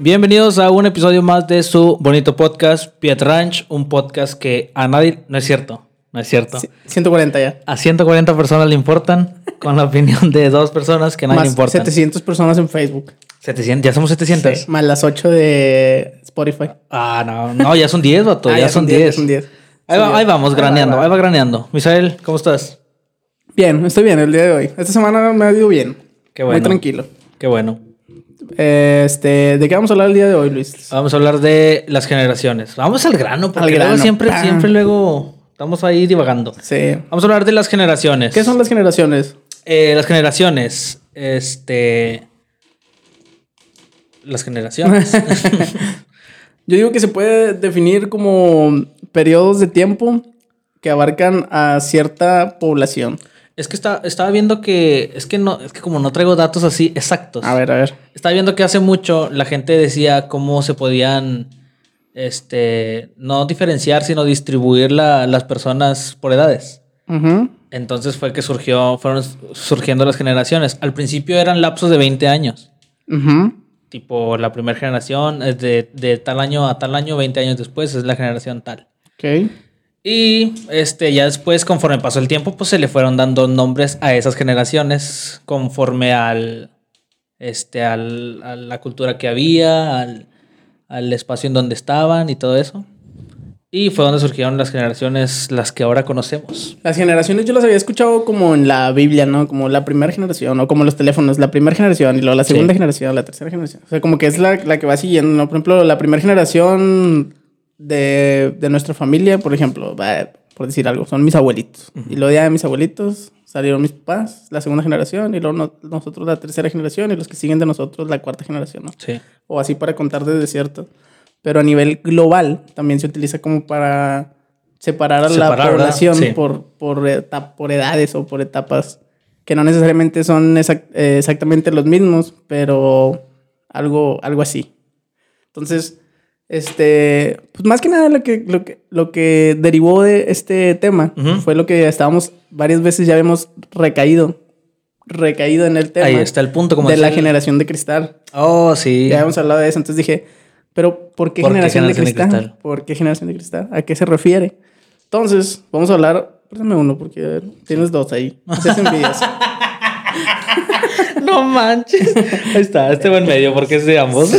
Bienvenidos a un episodio más de su bonito podcast, Piet Ranch, un podcast que a nadie, no es cierto, no es cierto. Sí, 140 ya. A 140 personas le importan, con la opinión de dos personas que a nadie le Más importan. 700 personas en Facebook. 700, ya somos 700. Sí, Más las 8 de Spotify. Ah, no, no, ya son 10, vato, Ah, ya, son 10. ya son 10. Ahí, va- ahí 10. vamos, graneando, ahí va. ahí va graneando. Misael, ¿cómo estás? Bien, estoy bien el día de hoy. Esta semana me ha ido bien. Qué bueno. Muy tranquilo. Qué bueno. Este, ¿de qué vamos a hablar el día de hoy, Luis? Vamos a hablar de las generaciones. Vamos al grano, porque Al luego grano. siempre, siempre luego estamos ahí divagando. Sí. Vamos a hablar de las generaciones. ¿Qué son las generaciones? Eh, las generaciones. Este. Las generaciones. Yo digo que se puede definir como periodos de tiempo que abarcan a cierta población. Es que está, estaba viendo que. Es que no, es que como no traigo datos así exactos. A ver, a ver. Estaba viendo que hace mucho la gente decía cómo se podían. Este. No diferenciar, sino distribuir la- las personas por edades. Entonces fue que surgió, fueron surgiendo las generaciones. Al principio eran lapsos de 20 años. Tipo, la primera generación es de, de tal año a tal año, 20 años después es la generación tal. Ok. Y este, ya después, conforme pasó el tiempo, pues se le fueron dando nombres a esas generaciones conforme al, este, al, a la cultura que había, al, al espacio en donde estaban y todo eso. Y fue donde surgieron las generaciones, las que ahora conocemos. Las generaciones yo las había escuchado como en la Biblia, ¿no? Como la primera generación, o como los teléfonos, la primera generación, y luego la segunda Sí. generación, la tercera generación. O sea, como que es la, la que va siguiendo, ¿no? Por ejemplo, la primera generación de, de nuestra familia, por ejemplo, por decir algo, son mis abuelitos. Y luego ya de mis abuelitos salieron mis papás, la segunda generación, y luego no- nosotros la tercera generación, y los que siguen de nosotros la cuarta generación, ¿no? Sí. o así para contar desde cierto. Pero a nivel global también se utiliza como para separar a Separar, la población Sí. por, por, por edades o por etapas que no necesariamente son eh, exactamente los mismos, pero algo, algo así. Entonces, este, pues más que nada lo que, lo que, lo que derivó de este tema fue lo que estábamos varias veces ya hemos recaído, recaído en el tema Ahí está el punto. Como de la el- generación de cristal. Oh, sí. Ya habíamos hablado de eso, entonces dije, pero ¿por qué, ¿Por qué generación, de, cristal? ¿Por qué generación de cristal? ¿A qué se refiere? Entonces, vamos a hablar, préstame uno porque tienes dos ahí. No seas envidioso. No manches. Ahí está, este buen medio, porque es de ambos.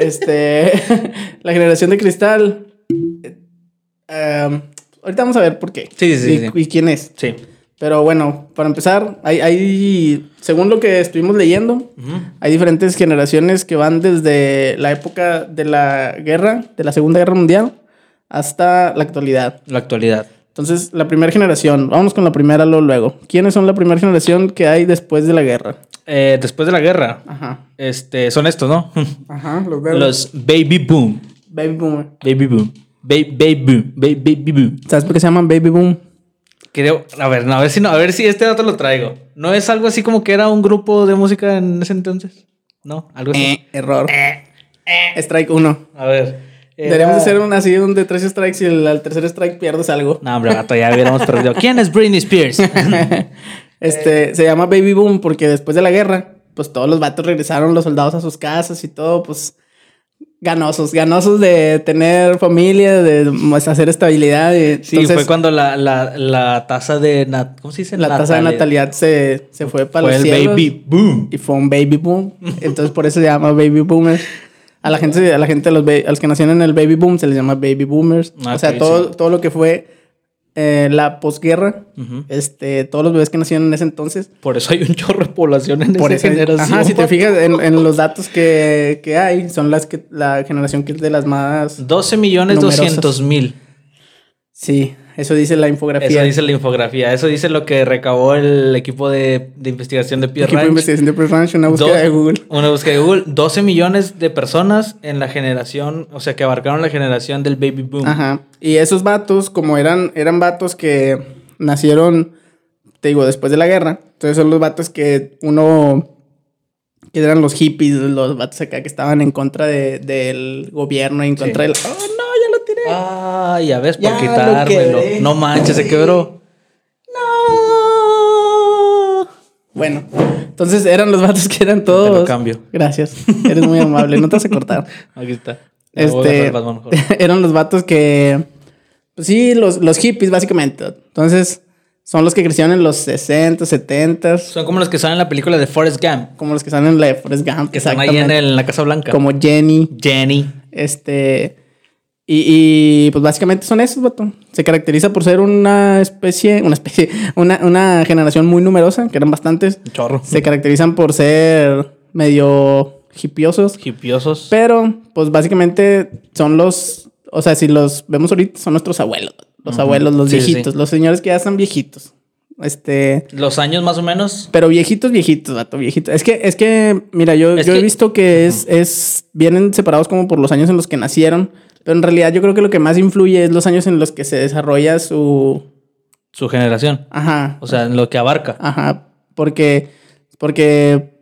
Este, la generación de cristal. um, ahorita vamos a ver por qué. Sí, sí, y, sí. y quién es. Sí. Pero bueno, para empezar, hay, hay, según lo que estuvimos leyendo. Hay diferentes generaciones que van desde la época de la guerra, de la Segunda Guerra Mundial, hasta la actualidad. La actualidad. Entonces, la primera generación, vamos con la primera luego. ¿Quiénes son la primera generación que hay después de la guerra? Eh, después de la guerra, Ajá. este, son estos, ¿no? Ajá, los verdes. Los baby boom. Baby boom. Baby, baby boom. Baby, baby boom. ¿Sabes por qué se llaman Baby Boom? Creo, a ver, no, a ver si no, a ver si este dato lo traigo. ¿No es algo así como que era un grupo de música en ese entonces? No, algo así. Eh, error. Strike 1. A ver. era- Deberíamos hacer un así donde tres strikes y el, al tercer strike pierdes algo. No, hombre, gato, ya hubiéramos perdido. ¿Quién es Britney Spears? Este, se llama Baby Boom porque después de la guerra, pues todos los vatos regresaron, los soldados a sus casas y todo, pues ganosos, ganosos de tener familia, de pues, hacer estabilidad. Y, Sí, entonces, fue cuando la, la, la tasa de... nat- ¿Cómo se dice? la tasa de Natalidad. se, se fue para Fue los el cielos baby boom. y fue un baby boom. Entonces por eso se llama Baby Boomers. A la gente, a la gente, a los, a los que nacieron en el baby boom se les llama baby boomers. Ah, o sea, todo, sí. todo lo que fue eh, la posguerra, este, todos los bebés que nacieron en ese entonces, Por eso hay un chorro de población en Por esa eso, generación. ajá, si te fijas en, en los datos que, que hay, son las que la generación que es de las más. 12 millones. 200 mil. Sí, eso dice la infografía. Eso dice la infografía. Eso dice lo que recabó el equipo de, de investigación de Pierre Equipo de investigación de Press Ranch, una búsqueda Do- de Google. Una búsqueda de Google. 12 millones de personas en la generación, o sea, que abarcaron la generación del baby boom. Ajá. Y esos vatos, como eran, eran vatos que nacieron, te digo, después de la guerra. Entonces son los vatos que uno. que eran los hippies, los vatos acá que estaban en contra de- del gobierno, en contra del. ¡Oh, tiré. Ah, ya ves, por quitármelo. quebré. No manches, se quebró. ¡No! Bueno, entonces eran los vatos que eran todos. Te lo cambio. Gracias. Eres muy amable. No te vas a cortar. Aquí está. Este, eran los vatos que. Pues sí, los, los hippies, básicamente. Entonces, son los que crecieron en los 60, 70. Son como los que salen en la película de Forrest Gump. Como los que salen en la de Forrest Gump. Que están ahí en, el- en la Casa Blanca. Como Jenny. Jenny. Este. Y, y, pues básicamente son esos, vato. Se caracteriza por ser una especie, una especie, una, una generación muy numerosa, que eran bastantes. Chorro. Se caracterizan por ser medio hipiosos. Hipiosos. Pero, pues básicamente son los, o sea, si los vemos ahorita, son nuestros abuelos. Los abuelos, los Sí, viejitos, sí. los señores que ya están viejitos. Este, Los años más o menos. pero viejitos, viejitos, vato, viejitos. Es que, es que, mira, yo, yo he visto que es, es, vienen separados como por los años en los que nacieron. Pero en realidad yo creo que lo que más influye es los años en los que se desarrolla su, Su generación. ajá, O sea, en lo que abarca. ajá, porque, porque,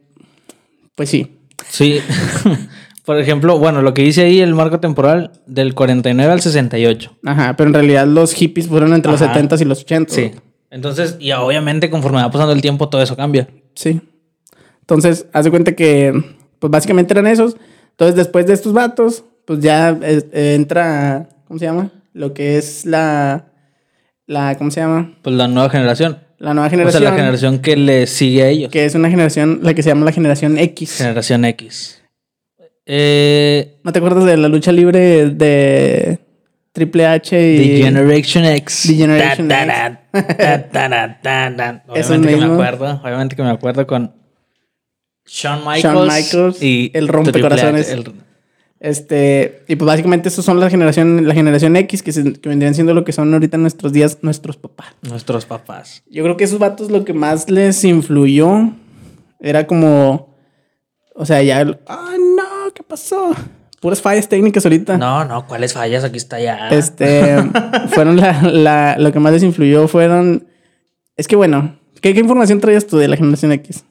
pues sí, Sí. Por ejemplo, bueno, lo que dice ahí el marco temporal del 49 al 68. ajá, pero en realidad los hippies fueron entre los Ajá. 70s y los 80s. Sí. Entonces, y obviamente conforme va pasando el tiempo, todo eso cambia. Sí. Entonces, haz de cuenta que, pues básicamente eran esos. Entonces, después de estos vatos, pues ya eh, eh, entra, ¿cómo se llama? Lo que es la, la, ¿cómo se llama? Pues la nueva generación. La nueva O generación. sea, la generación que le sigue a ellos. Que es una generación, la que se llama la generación X. Generación X. Eh, ¿No te acuerdas de la lucha libre de Triple H y... The Generation X. The Generation. Esos Obviamente que me acuerdo. Obviamente que me acuerdo con Shawn Michaels. Shawn Michaels, y el rompecorazones. Triple H, el- Este, y pues básicamente esos son la generación, la generación X, que, se- que vendrían siendo lo que son ahorita nuestros días, nuestros papás. nuestros papás. Yo creo que esos vatos lo que más les influyó era como. O sea, ya. ¡Ay, no! ¿Qué pasó? Puras fallas técnicas ahorita. No, no, ¿cuáles fallas? Aquí está ya. Este. fueron la, la- Lo que más les influyó fueron. Es que bueno. ¿Qué, qué información traías tú de la generación X?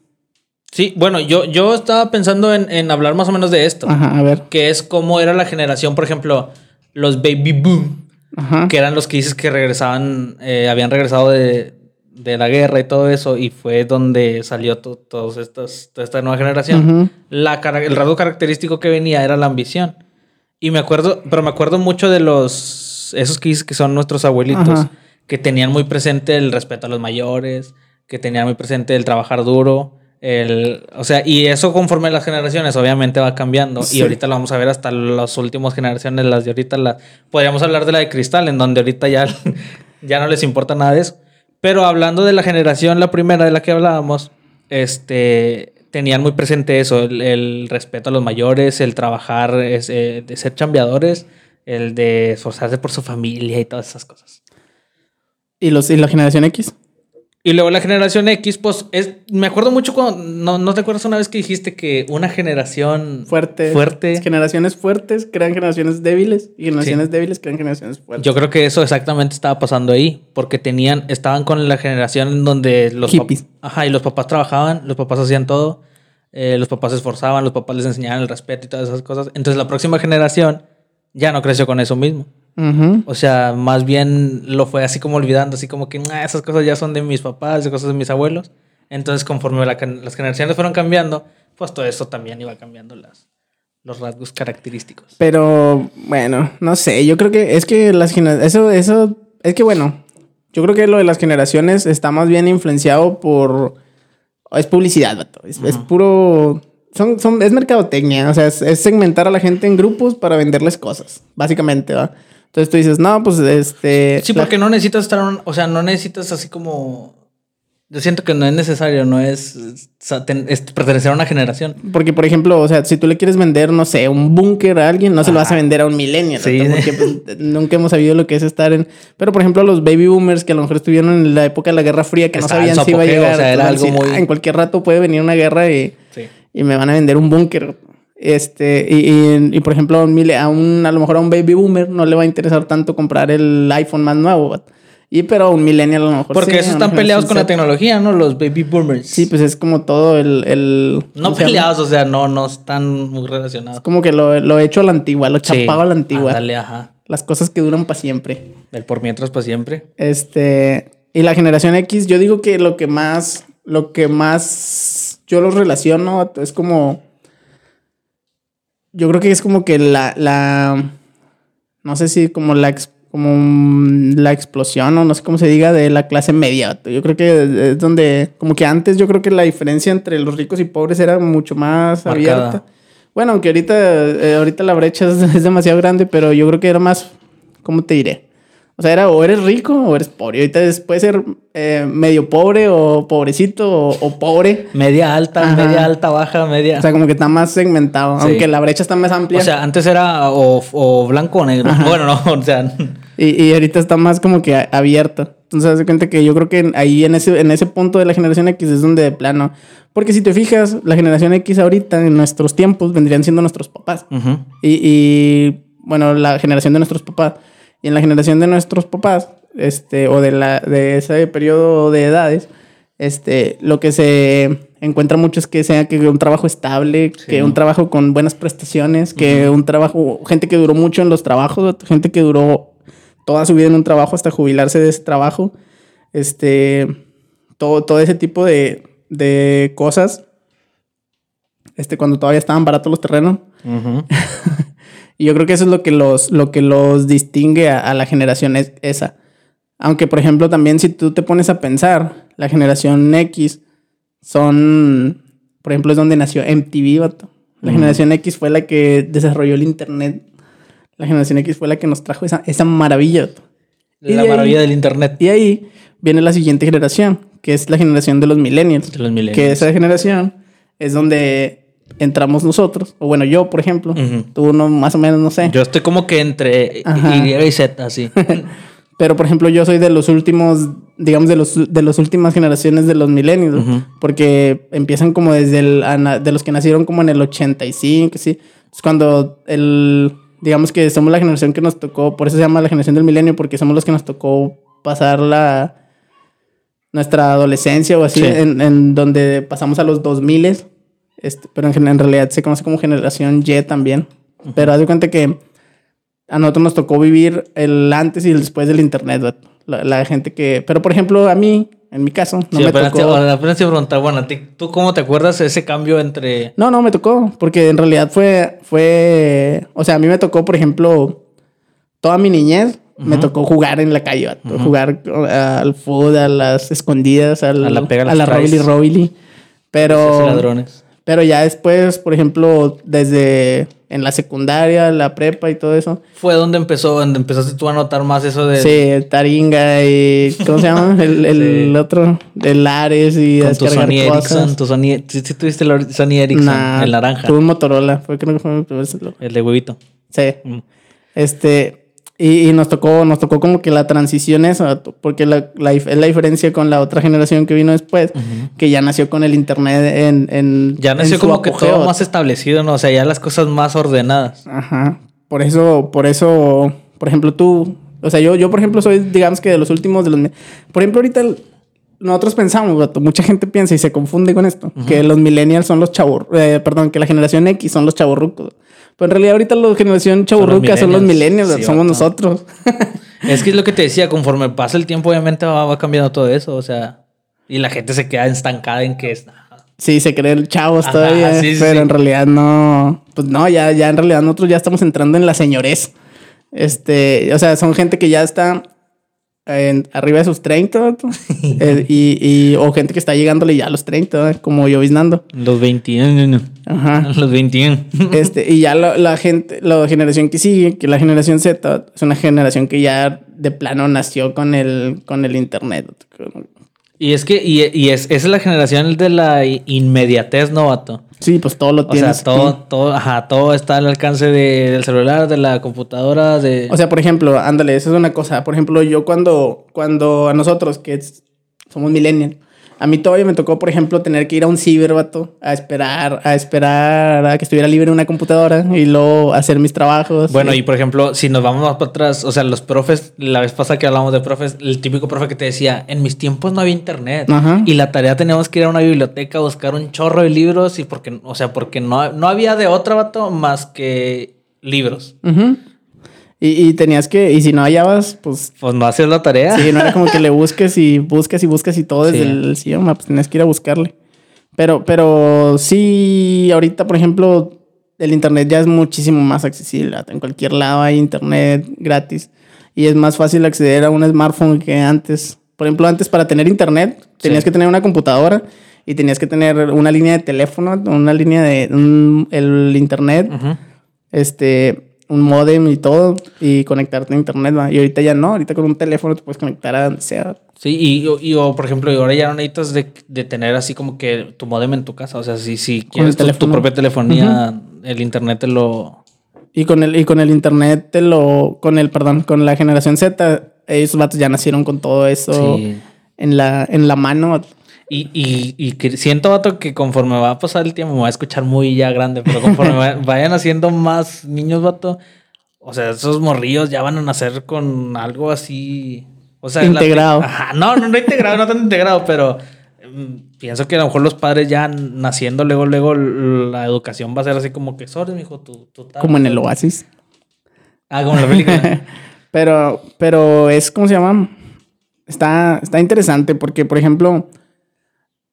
Sí, bueno, yo, yo estaba pensando en, en hablar más o menos de esto. Ajá, a ver. Que es cómo era la generación, por ejemplo, los baby boom. Ajá. que eran los que dices que regresaban, eh, habían regresado de, de la guerra y todo eso, y fue donde salió to- todos estas, toda esta nueva generación. La el rasgo característico que venía era la ambición. Y me acuerdo, pero me acuerdo mucho de los, esos que dices que son nuestros abuelitos, Ajá. que tenían muy presente el respeto a los mayores, que tenían muy presente el trabajar duro. El, o sea, y eso conforme las generaciones obviamente va cambiando. Sí. Y ahorita lo vamos a ver hasta las últimas generaciones, las de ahorita. La, podríamos hablar de la de cristal, en donde ahorita ya, ya no les importa nada de eso. Pero hablando de la generación, la primera de la que hablábamos, este, tenían muy presente eso, el, el respeto a los mayores, el trabajar, es, eh, de ser chambeadores, el de esforzarse por su familia y todas esas cosas. ¿Y, los, ¿Y la generación X? Y luego la generación X, pues es, me acuerdo mucho cuando, no, no te acuerdas una vez que dijiste que una generación Fuerte. fuerte. Generaciones fuertes crean generaciones débiles. Y generaciones débiles crean generaciones fuertes. Yo creo que eso exactamente estaba pasando ahí, porque tenían, estaban con la generación en donde los pap- Hippies. ajá, y los papás trabajaban, los papás hacían todo, eh, los papás se esforzaban, los papás les enseñaban el respeto y todas esas cosas. Entonces la próxima generación ya no creció con eso mismo. Ujú. O sea, más bien lo fue así como olvidando, así como que "Ah, esas cosas ya son de mis papás, esas cosas de mis abuelos. Entonces, conforme la las generaciones fueron cambiando, pues todo eso también iba cambiando las, los rasgos característicos. Pero bueno, no sé, yo creo que es que las eso, eso, es que bueno, yo creo que lo de las generaciones está más bien influenciado por, es publicidad, vato, es, es puro, son, son, es mercadotecnia, o sea, es, es segmentar a la gente en grupos para venderles cosas, básicamente, ¿va? Entonces tú dices, no, pues este... Sí, la- porque no necesitas estar, un- o sea, no necesitas así como... Yo siento que no es necesario, no es, pertenecer a una generación. Porque, por ejemplo, o sea, si tú le quieres vender, no sé, un búnker a alguien, no se lo vas a vender a un millennial. Sí. ¿no? Porque pues, nunca hemos sabido lo que es estar en... Pero, por ejemplo, los baby boomers que a lo mejor estuvieron en la época de la Guerra Fría, que no sabían si iba a apogeo, llegar. o sea, era entonces, algo muy- "Ah, en cualquier rato puede venir una guerra y, Sí. y me van a vender un búnker. Este, y, y- y, por ejemplo, a un, a lo mejor a un baby boomer no le va a interesar tanto comprar el iPhone más nuevo. Y pero a un millennial a lo mejor Porque sí, esos están peleados con la tecnología, ¿no? Los baby boomers. Sí, pues es como todo el... el no peleados, o sea, no, no están muy relacionados. Como que lo, lo hecho a la antigua, lo Sí. chapado a la antigua. Ándale, ajá. Las cosas que duran para siempre. El por mientras para siempre. Este. Y la generación X, yo digo que lo que más lo que más yo los relaciono es como. Yo creo que es como que la. la no sé si como la. como mm, la explosión o no sé cómo se diga de la clase media. Yo creo que es donde. Como que antes yo creo que la diferencia entre los ricos y pobres era mucho más Marcada. abierta. Bueno, aunque ahorita, eh, ahorita la brecha es, es demasiado grande, pero yo creo que era más, ¿cómo te diré? O sea, era o eres rico o eres pobre. Ahorita es- puede ser eh, medio pobre o pobrecito o, o pobre. Media alta, Ajá. media alta, baja, media. O sea, como que está más segmentado, Sí. aunque la brecha está más amplia. O sea, antes era o, o blanco o negro. Bueno, no, o sea. y, y ahorita está más como que abierta. Entonces, haz de cuenta que yo creo que ahí en ese, en ese punto de la generación X es donde de plano. Porque si te fijas, la generación X ahorita, en nuestros tiempos, vendrían siendo nuestros papás. ujú. Y, y, bueno, la generación de nuestros papás. Y en la generación de nuestros papás, este, o de, la, de ese periodo de edades, este, lo que se encuentra mucho es que sea que un trabajo estable, que un trabajo con buenas prestaciones, que un trabajo, gente que duró mucho en los trabajos, gente que duró toda su vida en un trabajo hasta jubilarse de ese trabajo, este, todo, todo ese tipo de, de cosas, este, cuando todavía estaban baratos los terrenos. Ujú. Y yo creo que eso es lo que los, lo que los distingue a, a la generación es- esa. Aunque, por ejemplo, también si tú te pones a pensar, la generación X son, por ejemplo, es donde nació MTV, vato. La generación X fue la que desarrolló el Internet. La generación X fue la que nos trajo esa, esa maravilla. vato. La de ahí- maravilla del internet. Y ahí viene la siguiente generación, que es la generación de los millennials. De los millennials. Que esa generación es donde entramos nosotros. O bueno, yo, por ejemplo. Tú no, más o menos, no sé. Yo estoy como que entre Ajá. Y y Z, así. Pero, por ejemplo, yo soy de los últimos, digamos, de los de las últimas generaciones de los millennials. Ujú. Porque empiezan como desde el... De los que nacieron como en el 85, sí. Es cuando el... Digamos que somos la generación que nos tocó... Por eso se llama la generación del milenio. Porque somos los que nos tocó pasar la... Nuestra adolescencia o así. Sí. En, en donde pasamos a los 2000 este, Pero en, en realidad se conoce como generación Y también. Pero haz de cuenta que a nosotros nos tocó vivir el antes y el después del internet. La, la gente que... Pero, por ejemplo, a mí, en mi caso, no Sí, me apenas, te, tocó... apenas te iba a preguntar, bueno, ¿tú cómo te acuerdas de ese cambio entre... No, no, me tocó. Porque en realidad fue... fue o sea, a mí me tocó, por ejemplo, toda mi niñez. Me tocó jugar en la calle, vato. Jugar uh, al fútbol, a las escondidas, al- A la pega, a la robili robili. Pero... ladrones? Pero ya después, por ejemplo, desde en la secundaria, la prepa y todo eso. Fue donde empezó, donde empezaste tú a notar más eso de... Sí, Taringa y. ¿Cómo se llama? El, el otro. El Ares y Con tu Sony. Ericsson, tu Sony... Sí, sí tuviste el Sony Ericsson, Nah, el naranja, Tuve un Motorola. Fue, creo que fue mi primer celular. el de huevito. Sí. Mm. Este. Y, y nos tocó, nos tocó como que la transición esa, porque la, la, la diferencia con la otra generación que vino después, que ya nació con el internet en. en Ya en nació su como que todo más establecido, ¿no? O sea, ya las cosas más ordenadas. Ajá. Por eso, por eso, por ejemplo, tú, o sea, yo, yo por ejemplo, soy, digamos que de los últimos de los. Por ejemplo, ahorita el- nosotros pensamos, vato, mucha gente piensa y se confunde con esto, que los millennials son los chavos, eh, perdón, que la generación X son los chavorrucos. Pero en realidad ahorita la generación chavorruca son los millennials, Sí, somos nosotros. Es que es lo que te decía, conforme pasa el tiempo, obviamente va, va cambiando todo eso, o sea... Y la gente se queda estancada en que es... sí, se creen chavos Ajá, todavía, sí, pero sí. en realidad no, pues no, ya, ya en realidad nosotros ya estamos entrando en la señorez. Este, o sea, son gente que ya está en- arriba de sus 30, vato. Eh, y, y, o gente que está llegándole ya a los 30, ¿eh? como yo viznando. Los 21. Ajá. Los 21. Este, y ya la, la gente, la generación que sigue, que la generación Z, es una generación que ya de plano nació con el, con el internet. Y es que, y, y es, esa es la generación de la inmediatez, ¿no, vato? Sí, pues todo lo O sea, tienes. todo, aquí. todo, ajá, todo está al alcance de- del celular, de la computadora, de... O sea, por ejemplo, ándale, eso es una cosa. Por ejemplo, yo cuando, cuando a nosotros, que es- somos millennials, a mí todavía me tocó, por ejemplo, tener que ir a un ciberbato a esperar, a esperar a que estuviera libre una computadora y luego hacer mis trabajos. Bueno, y por ejemplo, si nos vamos más para atrás, o sea, los profes, la vez pasada que hablamos de profes, el típico profe que te decía, en mis tiempos no había internet. Ajá. Y la tarea teníamos que ir a una biblioteca a buscar un chorro de libros y porque, o sea, porque no, no había de otra, vato, más que libros. Y, y tenías que, y si no hallabas, pues Pues no haces la tarea. Sí, no era como que le busques y buscas y buscas y todo desde Sí. el idioma, pues tenías que ir a buscarle. Pero, pero sí, ahorita, por ejemplo, el internet ya es muchísimo más accesible. En cualquier lado hay internet gratis. Y es más fácil acceder a un smartphone que antes. Por ejemplo, antes para tener internet tenías Sí. que tener una computadora y tenías que tener una línea de teléfono, una línea de un- el internet Ujú. este, un modem y todo, y conectarte a internet, ¿va? Y ahorita ya no, ahorita con un teléfono te puedes conectar a donde sea. Sí, y, y- o, por ejemplo, y ahora ya no necesitas de, de tener así como que tu modem en tu casa. O sea, si, si quieres tu, propia telefonía, el internet te lo. Y con el, y con el internet te lo, con el, perdón, con la generación Z, esos vatos ya nacieron con todo eso Sí. en la, en la mano. Y, y, y que siento, vato, que conforme va a pasar el tiempo, me va a escuchar muy ya grande, pero conforme va- vayan haciendo más niños, vato, o sea, esos morrillos ya van a nacer con algo así. O sea, la- Integrado. Ajá, no, no, no integrado, no tan integrado, pero mm, pienso que a lo mejor los padres ya naciendo, luego, luego la educación va a ser así como que, sorry, mijo, tú, tú tal". Como en el Oasis. Ah, como en la película. Pero, pero es, ¿cómo se llama? Está, está interesante porque, por ejemplo,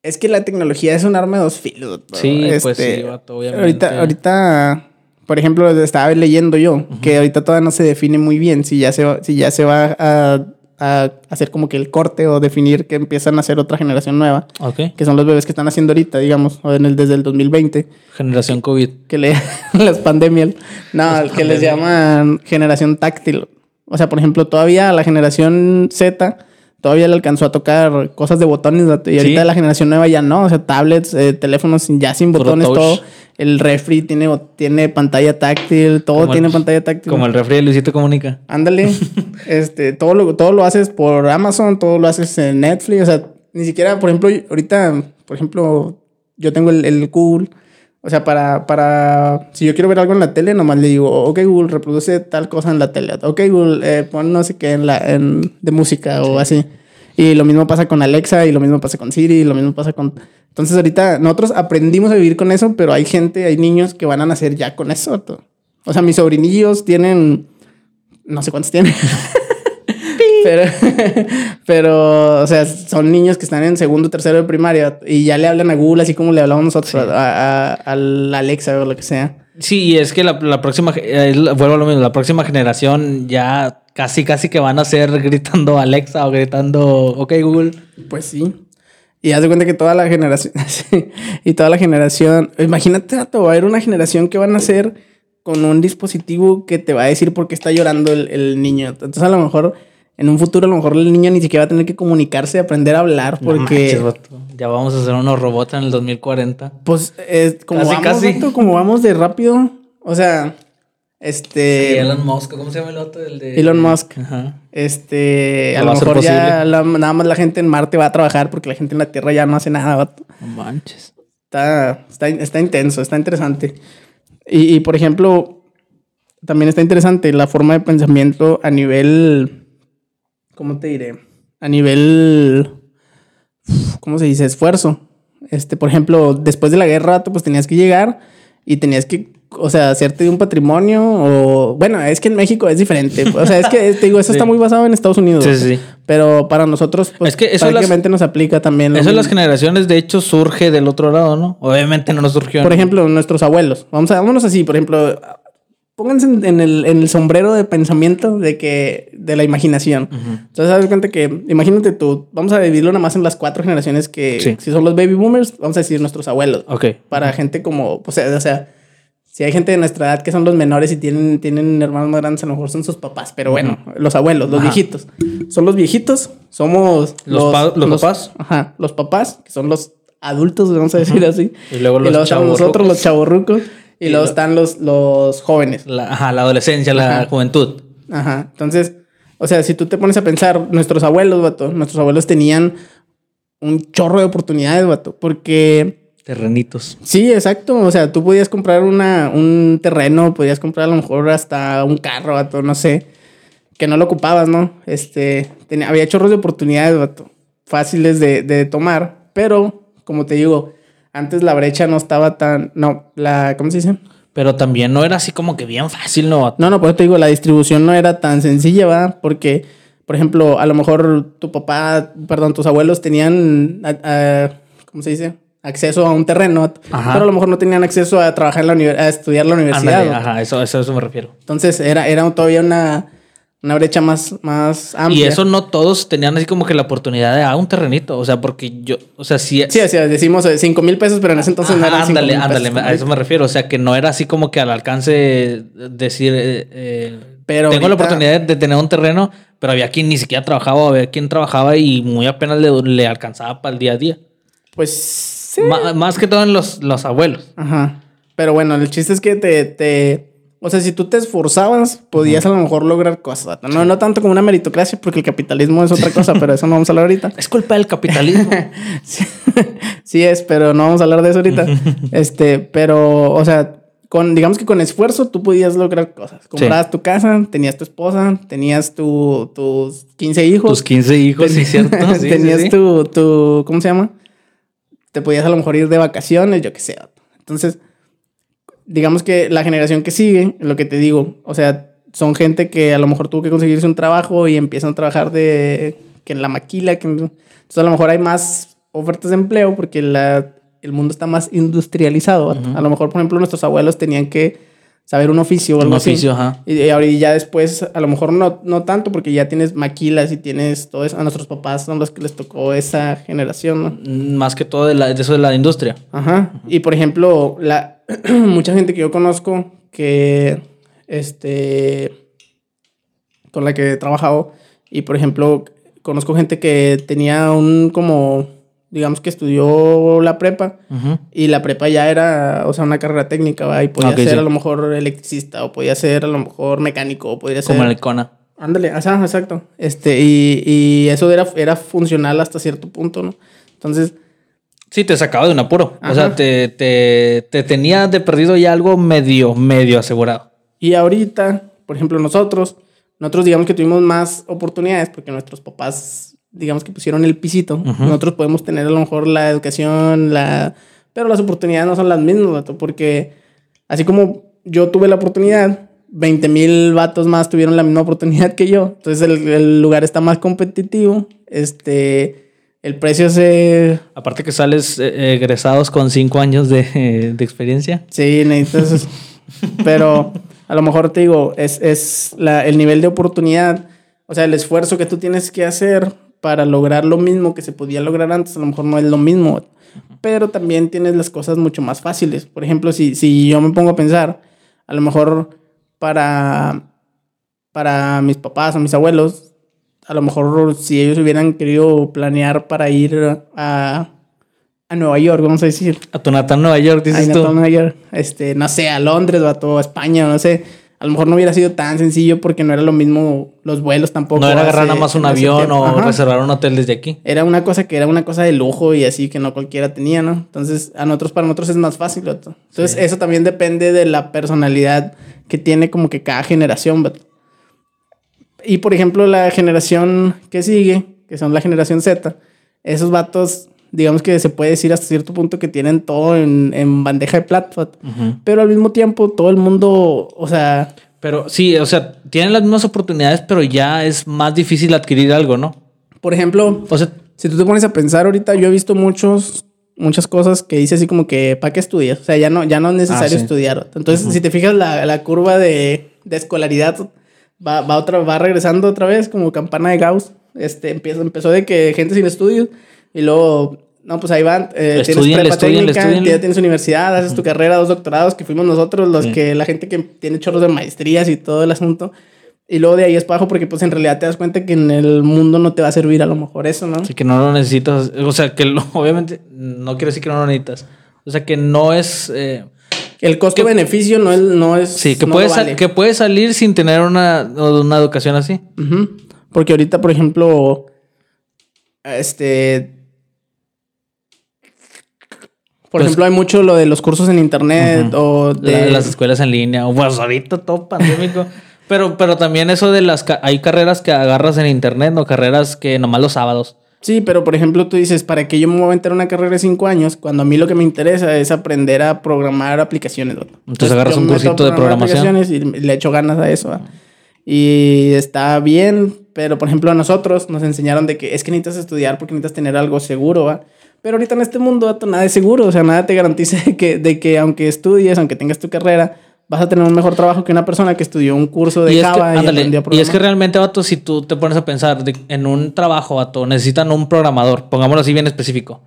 es que la tecnología es un arma de dos filos. Sí, pues sí, vato, obviamente. Ahorita, ahorita, por ejemplo, estaba leyendo yo que ahorita todavía no se define muy bien si ya se va, si ya se va a, a hacer como que el corte o definir que empiezan a hacer otra generación nueva, ok. que son los bebés que están haciendo ahorita, digamos, o en el, desde el 2020 Generación COVID. que le las pandemias. No, que les llaman generación táctil. O sea, por ejemplo, todavía la generación Z todavía le alcanzó a tocar cosas de botones y ahorita Sí. la generación nueva ya no, o sea, tablets, eh, teléfonos ya sin botones, todo. El refri tiene, tiene pantalla táctil, todo Como el- tiene pantalla táctil. Como el refri de Luisito Comunica. Ándale. este, todo lo, todo lo haces por Amazon, todo lo haces en Netflix. O sea, ni siquiera, por ejemplo, ahorita, por ejemplo, yo tengo el, el Google. O sea, para, para, si yo quiero ver algo en la tele, nomás le digo, ok Google, reproduce tal cosa en la tele. Ok Google, eh, pon no sé qué en la, en, de música o así. Y lo mismo pasa con Alexa y lo mismo pasa con Siri y lo mismo pasa con... Entonces ahorita nosotros aprendimos a vivir con eso, pero hay gente, hay niños que van a nacer ya con eso. to- O sea, mis sobrinillos tienen... No sé cuántos tienen. pero, pero, o sea, son niños que están en segundo, tercero de primaria y ya le hablan a Google así como le hablamos nosotros a, a- al Alexa o lo que sea. Sí, y es que la, la próxima, eh, vuelvo a lo mismo, la próxima generación ya casi, casi que van a ser gritando Alexa o gritando, ok Google. Pues sí. Y haz de cuenta que toda la generación, y toda la generación, imagínate, va a haber una generación que van a ser con un dispositivo que te va a decir por qué está llorando el, el niño. Entonces a lo mejor, en un futuro, a lo mejor el niño ni siquiera va a tener que comunicarse, aprender a hablar, No porque... manches, vato. ya vamos a hacer unos robots en el 2040. Pues es como Casi, vamos, casi. vato, como vamos de rápido. O sea, este. Y Elon Musk, ¿cómo se llama el otro? El de... Elon Musk. Ajá. Este. A Lo a ser mejor ya la- nada más la gente en Marte va a trabajar porque la gente en la Tierra ya no hace nada, vato. No manches. Está, está, está intenso, está interesante. Y, y, por ejemplo, también está interesante la forma de pensamiento a nivel. ¿Cómo te diré? A nivel. ¿Cómo se dice? Esfuerzo. Este, por ejemplo, después de la guerra, tú, pues tenías que llegar y tenías que, o sea, hacerte de un patrimonio o. Bueno, es que en México es diferente. O sea, es que, te digo, eso está muy basado en Estados Unidos. Sí, sí. Pero para nosotros, pues, Es que eso las- nos aplica también. Eso mismo. las generaciones, de hecho, surge del otro lado, ¿no? Obviamente no nos surgió. Por ejemplo, nuestros abuelos. Vamos a, vámonos así, por ejemplo, pónganse en, en el, en el sombrero de pensamiento de que, de la imaginación. Entonces, haz cuenta que, imagínate tú, vamos a dividirlo nada más en las cuatro generaciones que, Sí. si son los baby boomers, vamos a decir nuestros abuelos. Ok. Para gente como, o sea, o sea, si hay gente de nuestra edad que son los menores y tienen, tienen hermanos más grandes, a lo mejor son sus papás, pero bueno, los abuelos, los Ajá. viejitos. Son los viejitos, somos Los pa- los papás. Ajá, los papás, que son los adultos, vamos a decir así. Y luego los estamos chavorrucos. nosotros, los chavorrucos. Y, Y luego lo- están los, los jóvenes. La, ajá, la adolescencia, la Ajá. juventud. Ajá. Entonces, o sea, si tú te pones a pensar, nuestros abuelos, vato, nuestros abuelos tenían un chorro de oportunidades, vato, porque Terrenitos. sí, exacto. O sea, tú podías comprar una, un terreno, podías comprar a lo mejor hasta un carro, vato, no sé, que no lo ocupabas, ¿no? Este, tenía, había chorros de oportunidades, vato, fáciles de, de tomar, pero, como te digo, antes la brecha no estaba tan, no, la, ¿cómo se dice? Pero también no era así como que bien fácil, ¿no? No, no, por eso te digo, la distribución no era tan sencilla, ¿va? Porque, por ejemplo, a lo mejor tu papá, perdón, tus abuelos tenían, ¿cómo se dice? Acceso a un terreno, Ajá. pero a lo mejor no tenían acceso a trabajar en la uni- a estudiar en la universidad. Ajá, eso, eso, eso me refiero. Entonces era, era todavía una, una brecha más, más amplia. Y eso no todos tenían así como que la oportunidad de ah, un terrenito. O sea, porque yo, o sea, sí. Sí, o sea, decimos 5 mil pesos, pero en ese entonces no Ajá, 5 ándale, ándale, pesos. a eso me refiero. O sea, que no era así como que al alcance decir, eh, eh, Pero tengo la oportunidad de tener un terreno, pero había quien ni siquiera trabajaba, había quien trabajaba y muy apenas le, le alcanzaba para el día a día. Pues sí. Más que todo en los, los abuelos. Ajá. Pero bueno, el chiste es que te, te... O sea, si tú te esforzabas, podías a lo mejor lograr cosas. No, no tanto como una meritocracia, porque el capitalismo es otra cosa, pero eso no vamos a hablar ahorita. Es culpa del capitalismo. Sí, sí es, pero no vamos a hablar de eso ahorita. este, pero, o sea, con, digamos que con esfuerzo tú podías lograr cosas. Comprabas tu casa, tenías tu esposa, tenías tu, tus 15 hijos. Tus 15 hijos, sí, cierto. Sí, tenías sí. Tu, tu, ¿cómo se llama? Te podías a lo mejor ir de vacaciones, yo qué sé. Entonces, digamos que la generación que sigue, lo que te digo, o sea, son gente que a lo mejor tuvo que conseguirse un trabajo y empiezan a trabajar de que en la maquila, que entonces a lo mejor hay más ofertas de empleo porque la, el mundo está más industrializado. A lo mejor, por ejemplo, nuestros abuelos tenían que saber un oficio o algo Un así. oficio, ajá. Y, y ya después, a lo mejor no, no tanto, porque ya tienes maquilas y tienes todo eso. A nuestros papás son los que les tocó esa generación, ¿no? Más que todo de, la- de eso de la industria. Ajá. Y por ejemplo, la, mucha gente que yo conozco que, este, con la que he trabajado, y por ejemplo, conozco gente que tenía un como, digamos que estudió la prepa. Y la prepa ya era, o sea, una carrera técnica, ¿va? Y podía ser sí. a lo mejor electricista, o podía ser a lo mejor mecánico, o podía ser... Como el. Ándale, exacto. Este, y, y eso era, era funcional hasta cierto punto, ¿no? Entonces, Sí, te sacaba de un apuro. O sea, te, te, te tenía de perdido ya algo medio, medio asegurado. y ahorita, por ejemplo, nosotros, nosotros digamos que tuvimos más oportunidades porque nuestros papás, digamos que pusieron el pisito. Nosotros podemos tener a lo mejor la educación, la... Pero las oportunidades no son las mismas, vato, porque así como yo tuve la oportunidad, 20 mil vatos más tuvieron la misma oportunidad que yo. Entonces el, el lugar está más competitivo. Este, el precio se... Aparte que sales eh, egresados con cinco años de, eh, de experiencia. Sí, necesitas. Pero a lo mejor te digo, es, es la, el nivel de oportunidad, o sea, el esfuerzo que tú tienes que hacer para lograr lo mismo que se podía lograr antes, a lo mejor no es lo mismo. Pero también tienes las cosas mucho más fáciles. Por ejemplo, si, si yo me pongo a pensar, a lo mejor para, para mis papás o mis abuelos, a lo mejor si ellos hubieran querido planear para ir a, a Nueva York, vamos a decir, A tu natal Nueva York, dices no, tú. todo Nueva York, este, no sé, a Londres o a, todo, a España, no sé. A lo mejor no hubiera sido tan sencillo porque no era lo mismo los vuelos tampoco. No era hace- agarrar nada más un avión o Ajá. reservar un hotel desde aquí. Era una cosa que era una cosa de lujo y así que no cualquiera tenía, ¿no? Entonces, a nosotros, para nosotros es más fácil, vato. Entonces, Sí. eso también depende de la personalidad que tiene como que cada generación, vato. Y por ejemplo, la generación que sigue, que son la generación Z, esos vatos, digamos que se puede decir hasta cierto punto que tienen todo en, en bandeja de plata. Pero al mismo tiempo, todo el mundo, o sea, Pero sí, o sea, tienen las mismas oportunidades, pero ya es más difícil adquirir algo, ¿no? por ejemplo, O sea, si tú te pones a pensar ahorita, yo he visto muchos, muchas cosas que dice así como que, ¿para qué estudias? O sea, ya no, ya no es necesario Ah, sí. estudiar. Entonces, si te fijas, la, la curva de, de escolaridad va, va, otra, va regresando otra vez como campana de Gauss. Este, empieza, empezó de que gente sin estudios y luego, no, pues ahí van, eh, tienes prepa estudienle, técnica, estudienle. ya tienes universidad, haces tu carrera, dos doctorados, que fuimos nosotros los que, la gente que tiene chorros de maestrías y todo el asunto. Y luego de ahí es abajo porque pues en realidad te das cuenta que en el mundo no te va a servir a lo mejor eso, ¿no? sí que no lo necesitas. O sea, que lo- obviamente no quiero decir que no lo necesitas. O sea, que no es... eh, El costo-beneficio no es, no es. sí, que, no vale. que puedes salir sin tener una, una educación así. Porque ahorita, por ejemplo, este. Por Pues- ejemplo, hay mucho lo de los cursos en internet Ujú. o de. La- las escuelas en línea, o pues ahorita todo pandémico. pero, pero también eso de las... Hay carreras que agarras en internet, no carreras que nomás los sábados. Sí, pero por ejemplo tú dices, ¿para qué yo me voy a aventar una carrera de cinco años cuando a mí lo que me interesa es aprender a programar aplicaciones? Entonces agarras un cursito de programación. Y le echo ganas a eso. ¿va? Y está bien, pero por ejemplo a nosotros nos enseñaron de que es que necesitas estudiar porque necesitas tener algo seguro, ¿va? Pero ahorita en este mundo nada es seguro, o sea, nada te garantiza de que, de que aunque estudies, aunque tengas tu carrera, vas a tener un mejor trabajo que una persona que estudió un curso de Y es, que, Java y, ándale, aprendió a y es que realmente, vato, si tú te pones a pensar de- en un trabajo, vato, necesitan un programador, pongámoslo así bien específico.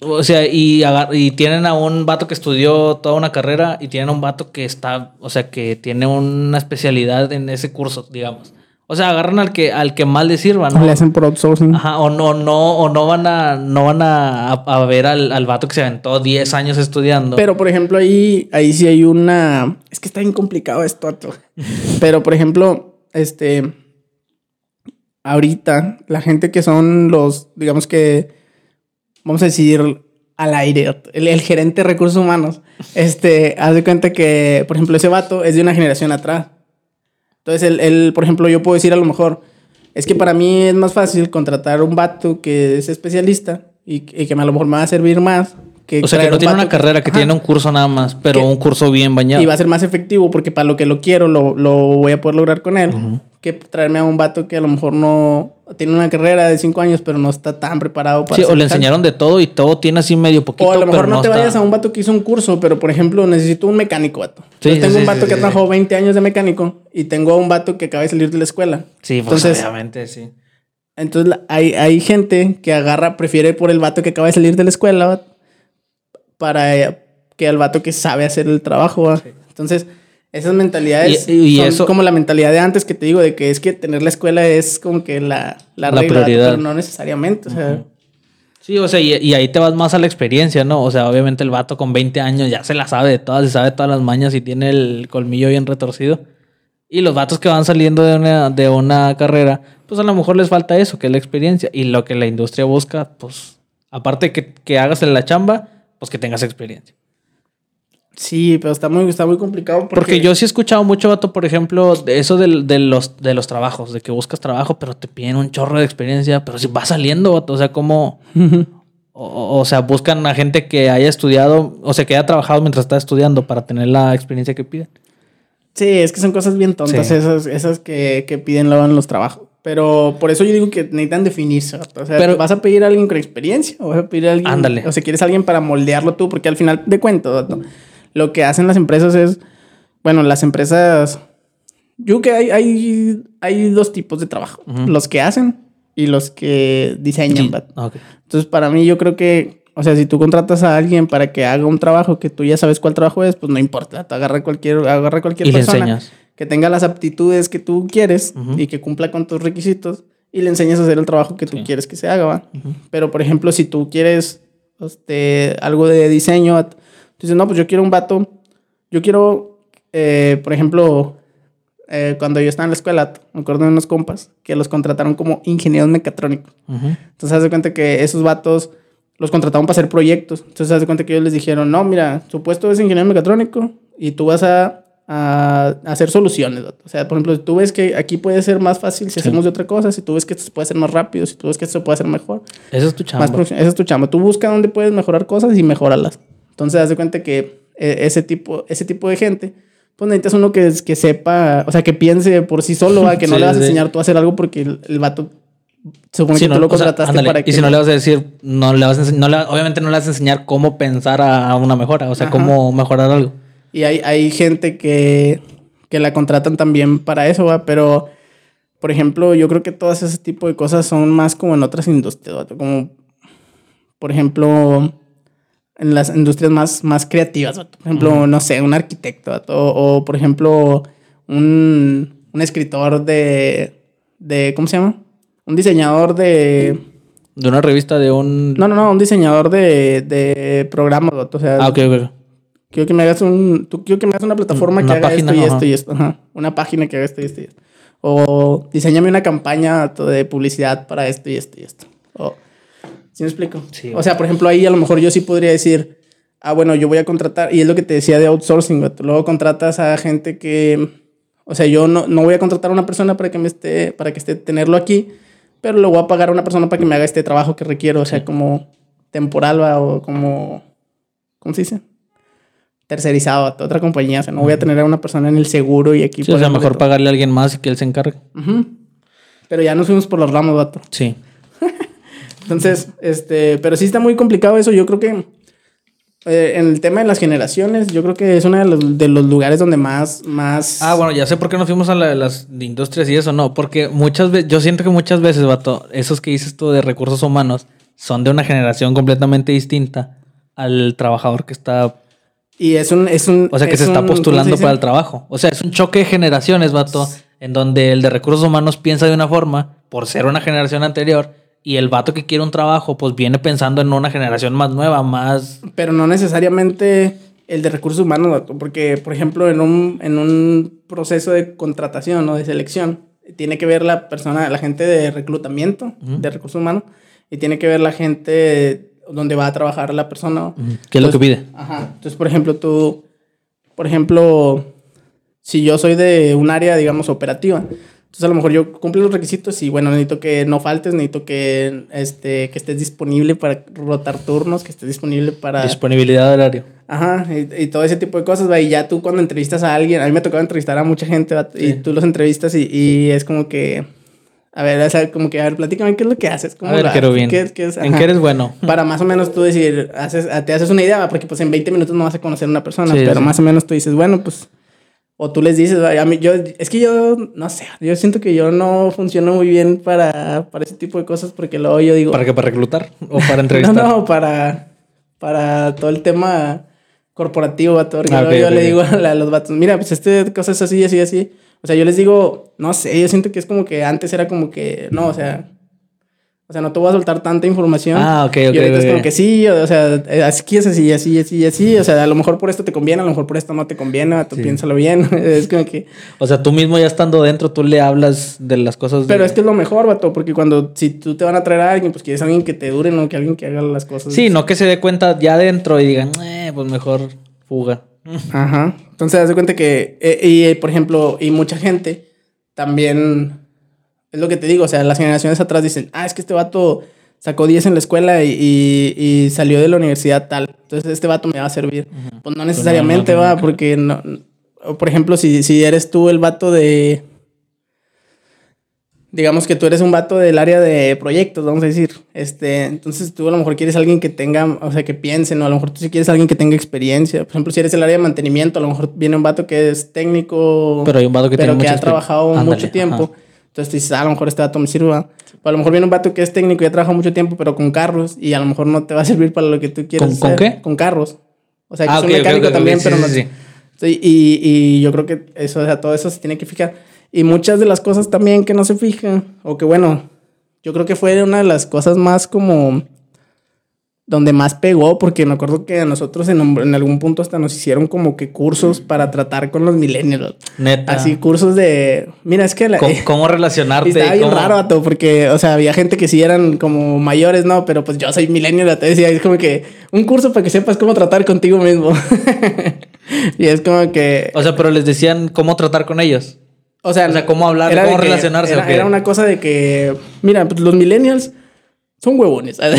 O sea, y, y tienen a un vato que estudió toda una carrera y tienen a un vato que está, o sea, que tiene una especialidad en ese curso, digamos. O sea, agarran al que, al que más le sirva, ¿no? Le hacen por outsourcing. Ajá, o no, no, o no van a, no van a, a ver al, al vato que se aventó 10 años estudiando. Pero, por ejemplo, ahí, ahí sí hay una... Es que está bien complicado esto. Pero, por ejemplo, este... Ahorita, la gente que son los, digamos que, vamos a decir, al aire, el, el gerente de recursos humanos, este, haz de cuenta que, por ejemplo, ese vato es de una generación atrás. Entonces, él, él, por ejemplo, yo puedo decir a lo mejor, es que para mí es más fácil contratar un vato que es especialista y, y que a lo mejor me va a servir más. Que o sea, que no un tiene una carrera, que Ajá. tiene un curso nada más, pero Que- un curso bien bañado. Y va a ser más efectivo porque para lo que lo quiero lo, lo voy a poder lograr con él. Que traerme a un vato que a lo mejor no tiene una carrera de cinco años, pero no está tan preparado para Sí, o le enseñaron de todo y todo tiene así medio poquito. O a lo mejor pero no te está- vayas a un vato que hizo un curso, pero por ejemplo, necesito un mecánico, vato. Sí, Yo tengo sí, un vato sí, que trabajó 20 años de mecánico y tengo a un vato que acaba de salir de la escuela. Sí, pues Entonces- obviamente, sí. Entonces hay, hay gente que agarra, prefiere por el vato que acaba de salir de la escuela para eh, que al vato que sabe hacer el trabajo. Entonces, esas mentalidades Y- y son eso- como la mentalidad de antes que te digo, de que es que tener la escuela es como que la, la, La regla, prioridad. pero no necesariamente. O sea, Sí, o sea, y, y ahí te vas más a la experiencia, ¿no? O sea, obviamente el vato con 20 años ya se la sabe de todas, se sabe todas las mañas y tiene el colmillo bien retorcido. Y los vatos que van saliendo de una, de una carrera, pues a lo mejor les falta eso, que es la experiencia. Y lo que la industria busca, pues, aparte que, que hagas en la chamba, pues que tengas experiencia. Sí, pero está muy, está muy complicado porque, Porque yo sí he escuchado mucho, vato, por ejemplo, de eso del- de, los, de los trabajos, de que buscas trabajo, pero te piden un chorro de experiencia, pero si va saliendo, vato, o sea, como... O, o- sea, buscan a gente que haya estudiado, o sea, que haya trabajado mientras está estudiando para tener la experiencia que piden. Sí, es que son cosas bien tontas Sí. esas, esas que, que piden luego en los trabajos. Pero por eso yo digo que necesitan definirse. O sea, Pero- ¿vas a pedir a alguien con experiencia? ¿O vas a pedir a alguien? Ándale. O sea, ¿quieres a alguien para moldearlo tú? Porque al final de cuentas, lo que hacen las empresas es... Bueno, las empresas... Yo creo que hay, hay, hay dos tipos de trabajo. Los que hacen y los que diseñan. Sí. Ah, ok. Entonces, para mí, yo creo que, o sea, si tú contratas a alguien para que haga un trabajo que tú ya sabes cuál trabajo es, pues no importa. Tú agarra cualquier, agarra cualquier Y le persona enseñas. que tenga las aptitudes que tú quieres y que cumpla con tus requisitos y le enseñas a hacer el trabajo que tú Sí. quieres que se haga, ¿va? Pero, por ejemplo, si tú quieres este, algo de diseño, tú dices, no, pues yo quiero un vato, yo quiero, eh, por ejemplo, eh, cuando yo estaba en la escuela, me acuerdo de unos compas que los contrataron como ingenieros mecatrónicos. Ujú. Entonces, haz de cuenta que esos vatos los contrataron para hacer proyectos. Entonces, haz de cuenta que ellos les dijeron, no, mira, su puesto es ingeniero mecatrónico y tú vas a, a hacer soluciones. vato. O sea, por ejemplo, si tú ves que aquí puede ser más fácil si Sí. hacemos de otra cosa, si tú ves que esto se puede hacer más rápido, si tú ves que esto se puede hacer mejor, Esa es tu más chamba. producción. Esa es tu chamba. Tú busca dónde puedes mejorar cosas y mejóralas. Entonces, haz de cuenta que eh, ese, tipo, ese tipo de gente, pues necesitas uno que, que sepa, o sea, que piense por sí solo, ¿va? que no Sí, le vas a sí. enseñar tú a hacer algo porque el, el vato supone Sí, que no, tú lo o sea, contrataste para que... y si no le vas a decir, no le vas a no le- obviamente no le vas a enseñar cómo pensar a, a una mejora, o sea, Ajá. cómo mejorar algo. Y hay, hay gente que, que la contratan también para eso, ¿va? Pero, por ejemplo, yo creo que todas ese tipo de cosas son más como en otras industrias, ¿va? Como, por ejemplo, en las industrias más, más creativas, ¿va? Por ejemplo, no sé, un arquitecto. O, o, por ejemplo, un, un escritor de, de, ¿cómo se llama? Un diseñador de... De una revista de un... No, no, no, un diseñador de, de programas. O sea, Ah, ok, ok. Quiero que me hagas un. Tú quiero que me hagas una plataforma Una que haga página, esto y ajá. esto y esto. Ajá. Una página que haga esto y esto y esto. O diseñame una campaña de publicidad para esto y esto y esto. ¿Sí me explico? Sí. O sea, por ejemplo, ahí a lo mejor yo sí podría decir, ah, bueno, yo voy a contratar, y es lo que te decía de outsourcing, güey. Luego contratas a gente que, o sea, yo no, no voy a contratar a una persona para que me esté, para que esté tenerlo aquí, pero le voy a pagar a una persona para que me haga este trabajo que requiero, o sea, como temporal ¿va? o como, ¿cómo se dice? Tercerizado a otra compañía, o sea, no voy a tener a una persona en el seguro y aquí... Sí, o sea, mejor pagarle a alguien más y que él se encargue. Ujú. Pero ya nos fuimos por los ramos, vato. Sí. Entonces, este, pero sí está muy complicado eso. Yo creo que eh, en el tema de las generaciones, yo creo que es uno de los, de los lugares donde más, más. Ah, bueno, ya sé por qué nos fuimos a la- las industrias y eso, no, porque muchas veces, yo siento que muchas veces, vato, esos que dices tú de recursos humanos son de una generación completamente distinta al trabajador que está, Y es un, es un. o sea, que es se está un- ¿cómo postulando para el trabajo. O sea, es un choque de generaciones, vato, en donde el de recursos humanos piensa de una forma por ser una generación anterior y el vato que quiere un trabajo, pues viene pensando en una generación más nueva, más... Pero no necesariamente el de recursos humanos, porque, por ejemplo, en un, en un proceso de contratación o de selección, tiene que ver la persona, la gente de reclutamiento de recursos humanos, y tiene que ver la gente donde va a trabajar la persona. ¿Qué es lo que Entonces, pide? Ajá. Entonces, por ejemplo, tú, por ejemplo, si yo soy de un área, digamos, operativa, entonces a lo mejor yo cumplo los requisitos y bueno, necesito que no faltes, necesito que, este, que estés disponible para rotar turnos, que estés disponible para... Disponibilidad de horario. Ajá, y, y todo ese tipo de cosas, va, y ya tú cuando entrevistas a alguien, a mí me tocaba entrevistar a mucha gente, va, y Sí. tú los entrevistas y, y es como que, a ver, o sea, como que, a ver, platícame qué es lo que haces, cómo A ver, qué es? ¿En qué eres bueno? Para más o menos tú decir, haces, te haces una idea, porque pues en 20 minutos no vas a conocer a una persona, Sí, pero sí. más o menos tú dices, bueno, pues, o tú les dices, "Ay, a mí, yo, es que yo, no sé, yo siento que yo no funciono muy bien para, para ese tipo de cosas, porque luego yo digo, ¿Para qué? ¿Para reclutar? ¿O para no, entrevistar? no, para, para todo el tema corporativo, vato. Porque Ah, luego yo le digo a, la- a los vatos, mira, pues este cosa es así, así, así. O sea, yo les digo, no sé, yo siento que es como que antes era como que, no, o sea, o sea, no te voy a soltar tanta información. Ah, ok, ok, Y ahorita es como que sí, o, o sea, eh, así es así, así, así, así. O sea, a lo mejor por esto te conviene, a lo mejor por esto no te conviene, Sí. piénsalo bien. es como que... O sea, tú mismo ya estando dentro, tú le hablas de las cosas. de- Pero es que es lo mejor, vato, porque cuando, si tú te van a traer a alguien, pues quieres a alguien que te dure, no que alguien que haga las cosas. Sí, no que se dé cuenta ya adentro y digan, eh, pues mejor fuga. Ajá. Entonces, haz de cuenta que, eh, y eh, por ejemplo, y mucha gente también, es lo que te digo, o sea, las generaciones atrás dicen, ah, es que este vato sacó 10 en la escuela y, y- y salió de la universidad tal, entonces este vato me va a servir. Pues no necesariamente no, no, va, porque no, o por ejemplo, si, si eres tú el vato de, digamos que tú eres un vato del área de proyectos, vamos a decir, este, entonces tú a lo mejor quieres alguien que tenga, o sea, que piense, ¿no? A lo mejor tú sí quieres alguien que tenga experiencia. Por ejemplo, si eres el área de mantenimiento, a lo mejor viene un vato que es técnico, Pero hay un vato que pero tiene que ha trabajado mucho tiempo. ajá. Entonces dices, ah, a lo mejor este vato me sirva. O a lo mejor viene un vato que es técnico y ha trabajado mucho tiempo, pero con carros, y a lo mejor no te va a servir para lo que tú quieres. ¿Con- con hacer. qué? Con carros. O sea, que Ah, es ok, un mecánico ok, también, ok, pero no. sí, sí. Sí, y, y yo creo que eso, o sea, todo eso se tiene que fijar. Y muchas de las cosas también que no se fijan, o que bueno, yo creo que fue una de las cosas más como donde más pegó, porque me acuerdo que a nosotros en, en algún punto hasta nos hicieron como que cursos para tratar con los millennials. Neta. Así, cursos de, mira, es que la, ¿Cómo, relacionarte? estaba bien cómo- raro, vato, porque, o sea, había gente que sí eran como mayores, ¿no? Pero pues yo soy millennial, te decía, es como que un curso para que sepas cómo tratar contigo mismo. y es como que, O sea, pero les decían cómo tratar con ellos. o sea, o sea, cómo hablar, era cómo relacionarse, Era, era una cosa de que, mira, pues los millennials son huevones.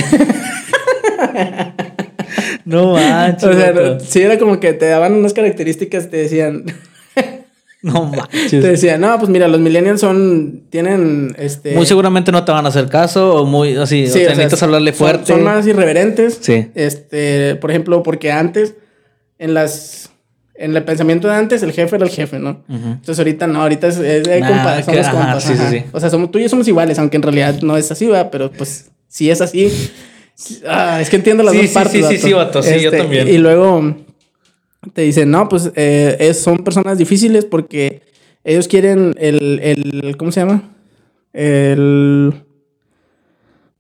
No manches. o sea, sí era como que te daban unas características, te decían, no te manches. decían, no, pues mira, los millennials son, tienen, este... Muy seguramente no te van a hacer caso o muy así. Sí, o sea, o sea, necesitas hablarle fuerte. Son, más irreverentes. Sí. Este, por ejemplo, porque antes, en las. En el pensamiento de antes, el jefe era el jefe, ¿no? Entonces ahorita no, ahorita es, es Nah, somos ajá, compas. sí, sí, sí. O sea, somos, tú y yo somos iguales, aunque en realidad no es así, ¿verdad? Pero pues, si es así. Ah, es que entiendo las Sí, dos sí, partes. sí, sí, sí, vato, sí, yo también. Y luego te dicen, no, pues eh, es- son personas difíciles porque ellos quieren el, el ¿cómo se llama? El...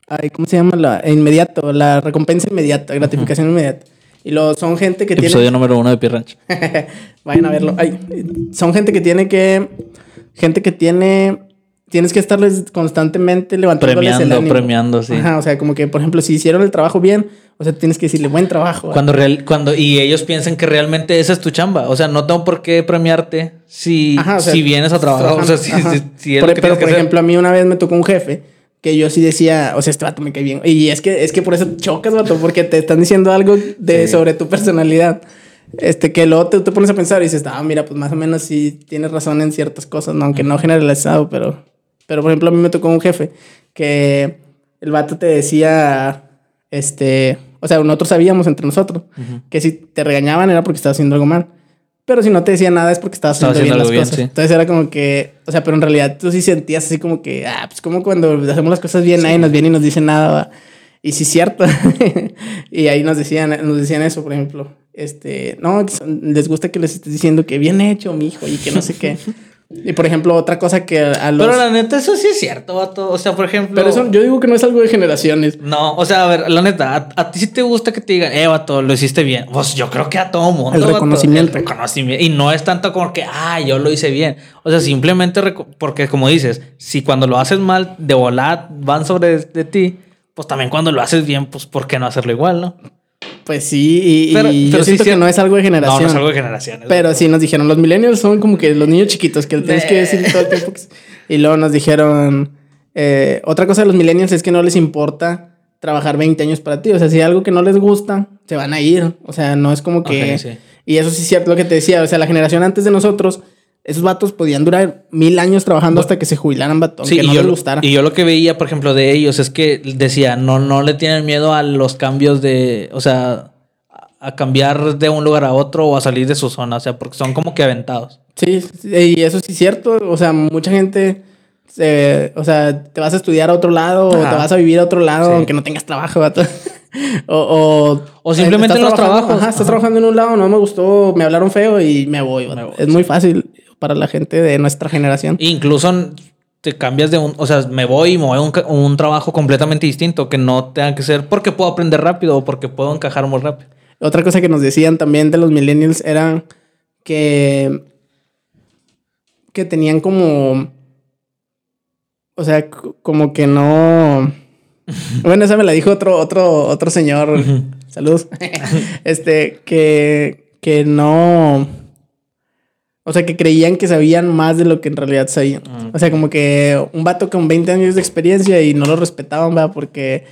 Ay, ¿cómo se llama? La inmediato, la recompensa inmediata, gratificación inmediata. Y luego son gente que Episodio tiene... número uno de Pierre Ranch. Vayan a verlo. Ay, son gente que tiene que... Gente que tiene... Tienes que estarles constantemente levantándoles el Premiando, ánimo. premiando, sí. Ajá, o sea, como que, por ejemplo, si hicieron el trabajo bien, o sea, tienes que decirle buen trabajo. Cuando real, cuando, y ellos piensan que realmente esa es tu chamba. O sea, no tengo por qué premiarte si, Ajá, o sea, si vienes a trabajar. O sea, si, si- si es Por- lo que pero, que por hacer. ejemplo, a mí una vez me tocó un jefe que yo sí decía, o sea, este vato me cae bien. Y es que, es que por eso chocas, vato, porque te están diciendo algo de, sobre tu personalidad. Este, que luego te, te, pones a pensar y dices, ah, mira, pues más o menos sí tienes razón en ciertas cosas, ¿no? aunque no generalizado, pero, pero por ejemplo, a mí me tocó un jefe que el vato te decía, este, o sea, nosotros sabíamos entre nosotros que si te regañaban era porque estabas haciendo algo mal. Pero si no te decía nada es porque estabas haciendo, bien las cosas. Entonces era como que, o sea, pero en realidad tú sí sentías así como que, ah, pues como cuando hacemos las cosas bien, nadie nos viene y nos dice nada. Y sí, cierto. y ahí nos decían, nos decían eso, por ejemplo. Este, no, les gusta que les estés diciendo que bien hecho, mi hijo, y que no sé qué. Y por ejemplo, otra cosa que a los. Pero la neta, eso sí es cierto, vato. O sea, por ejemplo. Pero eso yo digo que no es algo de generaciones. No, o sea, a ver, la neta, a, ti sí te gusta que te digan, eh, vato, lo hiciste bien. Pues yo creo que a todo mundo. El reconocimiento. el reconocimiento. Y no es tanto como que, ah, yo lo hice bien. O sea, simplemente porque, como dices, si cuando lo haces mal, de volar van sobre de ti, pues también cuando lo haces bien, pues, ¿por qué no hacerlo igual, no? Pues sí, y, yo siento que no es algo de generación. No, no es algo de generación. Pero sí nos dijeron, los millennials son como que los niños chiquitos que tienes que decir todo el tiempo. Y luego nos dijeron, eh, otra cosa de los millennials es que no les importa trabajar 20 años para ti. O sea, si hay algo que no les gusta, se van a ir. O sea, no es como que... Y eso sí es cierto lo que te decía. O sea, la generación antes de nosotros esos vatos podían durar mil años trabajando hasta que se jubilaran, vato, sí, no les gustara. Y yo lo que veía, por ejemplo, de ellos es que decía, no, no le tienen miedo a los cambios de, o sea, a cambiar de un lugar a otro o a salir de su zona, o sea, porque son como que aventados. Sí, y eso sí es cierto, o sea, mucha gente, o sea, te vas a estudiar a otro lado o te vas a vivir a otro lado aunque no tengas trabajo, vato. O, o, simplemente en los trabajos. Ajá, estás trabajando en un lado, no me gustó, me hablaron feo y me voy. es muy fácil para la gente de nuestra generación. Incluso te cambias de un, o sea, me voy y me voy a un, un, trabajo completamente distinto que no tenga que ser porque puedo aprender rápido o porque puedo encajar muy rápido. Otra cosa que nos decían también de los millennials era que que tenían como o sea, como que no bueno, esa me la dijo otro otro otro señor. Saludos. este que que no o sea, que creían que sabían más de lo que en realidad sabían. Mm. O sea, como que un vato con 20 años de experiencia y no lo respetaban, ¿verdad? Porque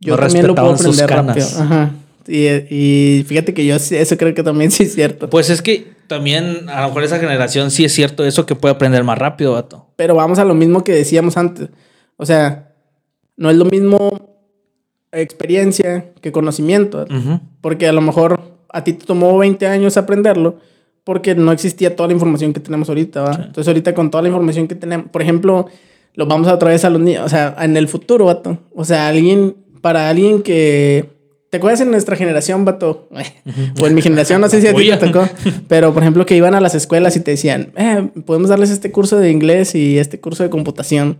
yo también lo puedo aprender rápido. Ajá. Y, fíjate que yo eso creo que también sí es cierto. Pues es que también a lo mejor esa generación sí es cierto eso que puede aprender más rápido, vato. Pero vamos a lo mismo que decíamos antes. O sea, no es lo mismo experiencia que conocimiento. Porque a lo mejor a ti te tomó 20 años aprenderlo porque no existía toda la información que tenemos ahorita, ¿va? Entonces ahorita con toda la información que tenemos, por ejemplo, lo vamos a otra vez a los niños, o sea, en el futuro, vato. O sea, alguien, para alguien que... ¿Te acuerdas en nuestra generación, vato? o en mi generación, no sé si a ti te tocó. Pero, por ejemplo, que iban a las escuelas y te decían, eh, podemos darles este curso de inglés y este curso de computación.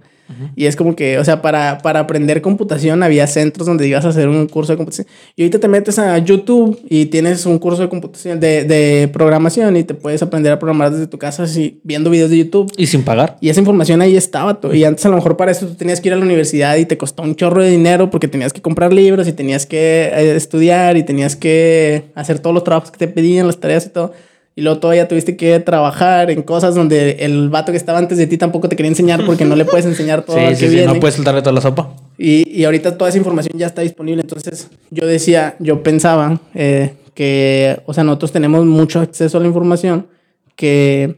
Y es como que, o sea, para, para aprender computación había centros donde ibas a hacer un curso de computación. Y ahorita te metes a YouTube y tienes un curso de computación, de, de programación y te puedes aprender a programar desde tu casa así, viendo videos de YouTube. Y sin pagar. Y esa información ahí estaba. Todo. Y antes a lo mejor para eso tú tenías que ir a la universidad y te costó un chorro de dinero porque tenías que comprar libros y tenías que eh, estudiar y tenías que hacer todos los trabajos que te pedían, las tareas y todo. Y luego todavía tuviste que trabajar en cosas donde el vato que estaba antes de ti tampoco te quería enseñar porque no le puedes enseñar todo sí, sí, sí, no puedes soltarle toda la sopa. Y, y, ahorita toda esa información ya está disponible. Entonces yo decía, yo pensaba eh, que, o sea, nosotros tenemos mucho acceso a la información que,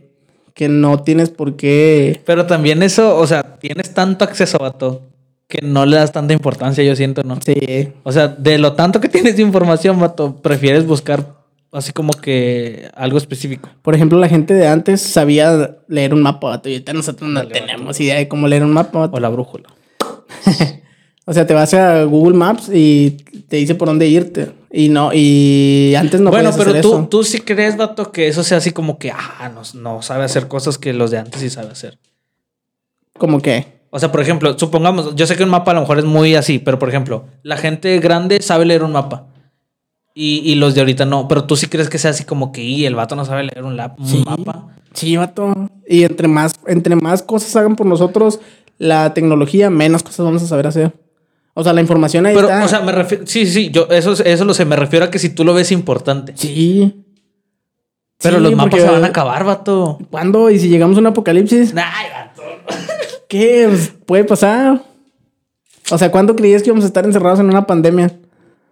que no tienes por qué... Pero también eso, o sea, tienes tanto acceso, vato, que no le das tanta importancia, yo siento, ¿no? Sí. O sea, de lo tanto que tienes de información, vato, prefieres buscar así como que algo específico. Por ejemplo, la gente de antes sabía leer un mapa, y ahorita nosotros no tenemos idea de cómo leer un mapa. O la brújula. o sea, te vas a Google Maps y te dice por dónde irte. Y no, y antes no Bueno, pero tú, tú sí crees, vato, que eso sea así como que, ah, no, no sabe hacer cosas que los de antes sí sabe hacer. ¿Cómo qué? O sea, por ejemplo, supongamos, yo sé que un mapa a lo mejor es muy así, pero por ejemplo, la gente grande sabe leer un mapa. Y, los de ahorita no. Pero tú sí crees que sea así como que y el vato no sabe leer un, mapa. Sí, vato. Y entre más, entre más cosas hagan por nosotros la tecnología, menos cosas vamos a saber hacer. O sea, la información ahí Pero, está. o sea, me refiero. Sí, sí, yo eso, eso lo sé. Me refiero a que si tú lo ves importante. Sí. Pero los mapas se van a acabar, vato. ¿Cuándo? ¿Y si llegamos a un apocalipsis? Ay, vato. ¿Qué? Pues, puede pasar. O sea, ¿cuándo creías que íbamos a estar encerrados en una pandemia?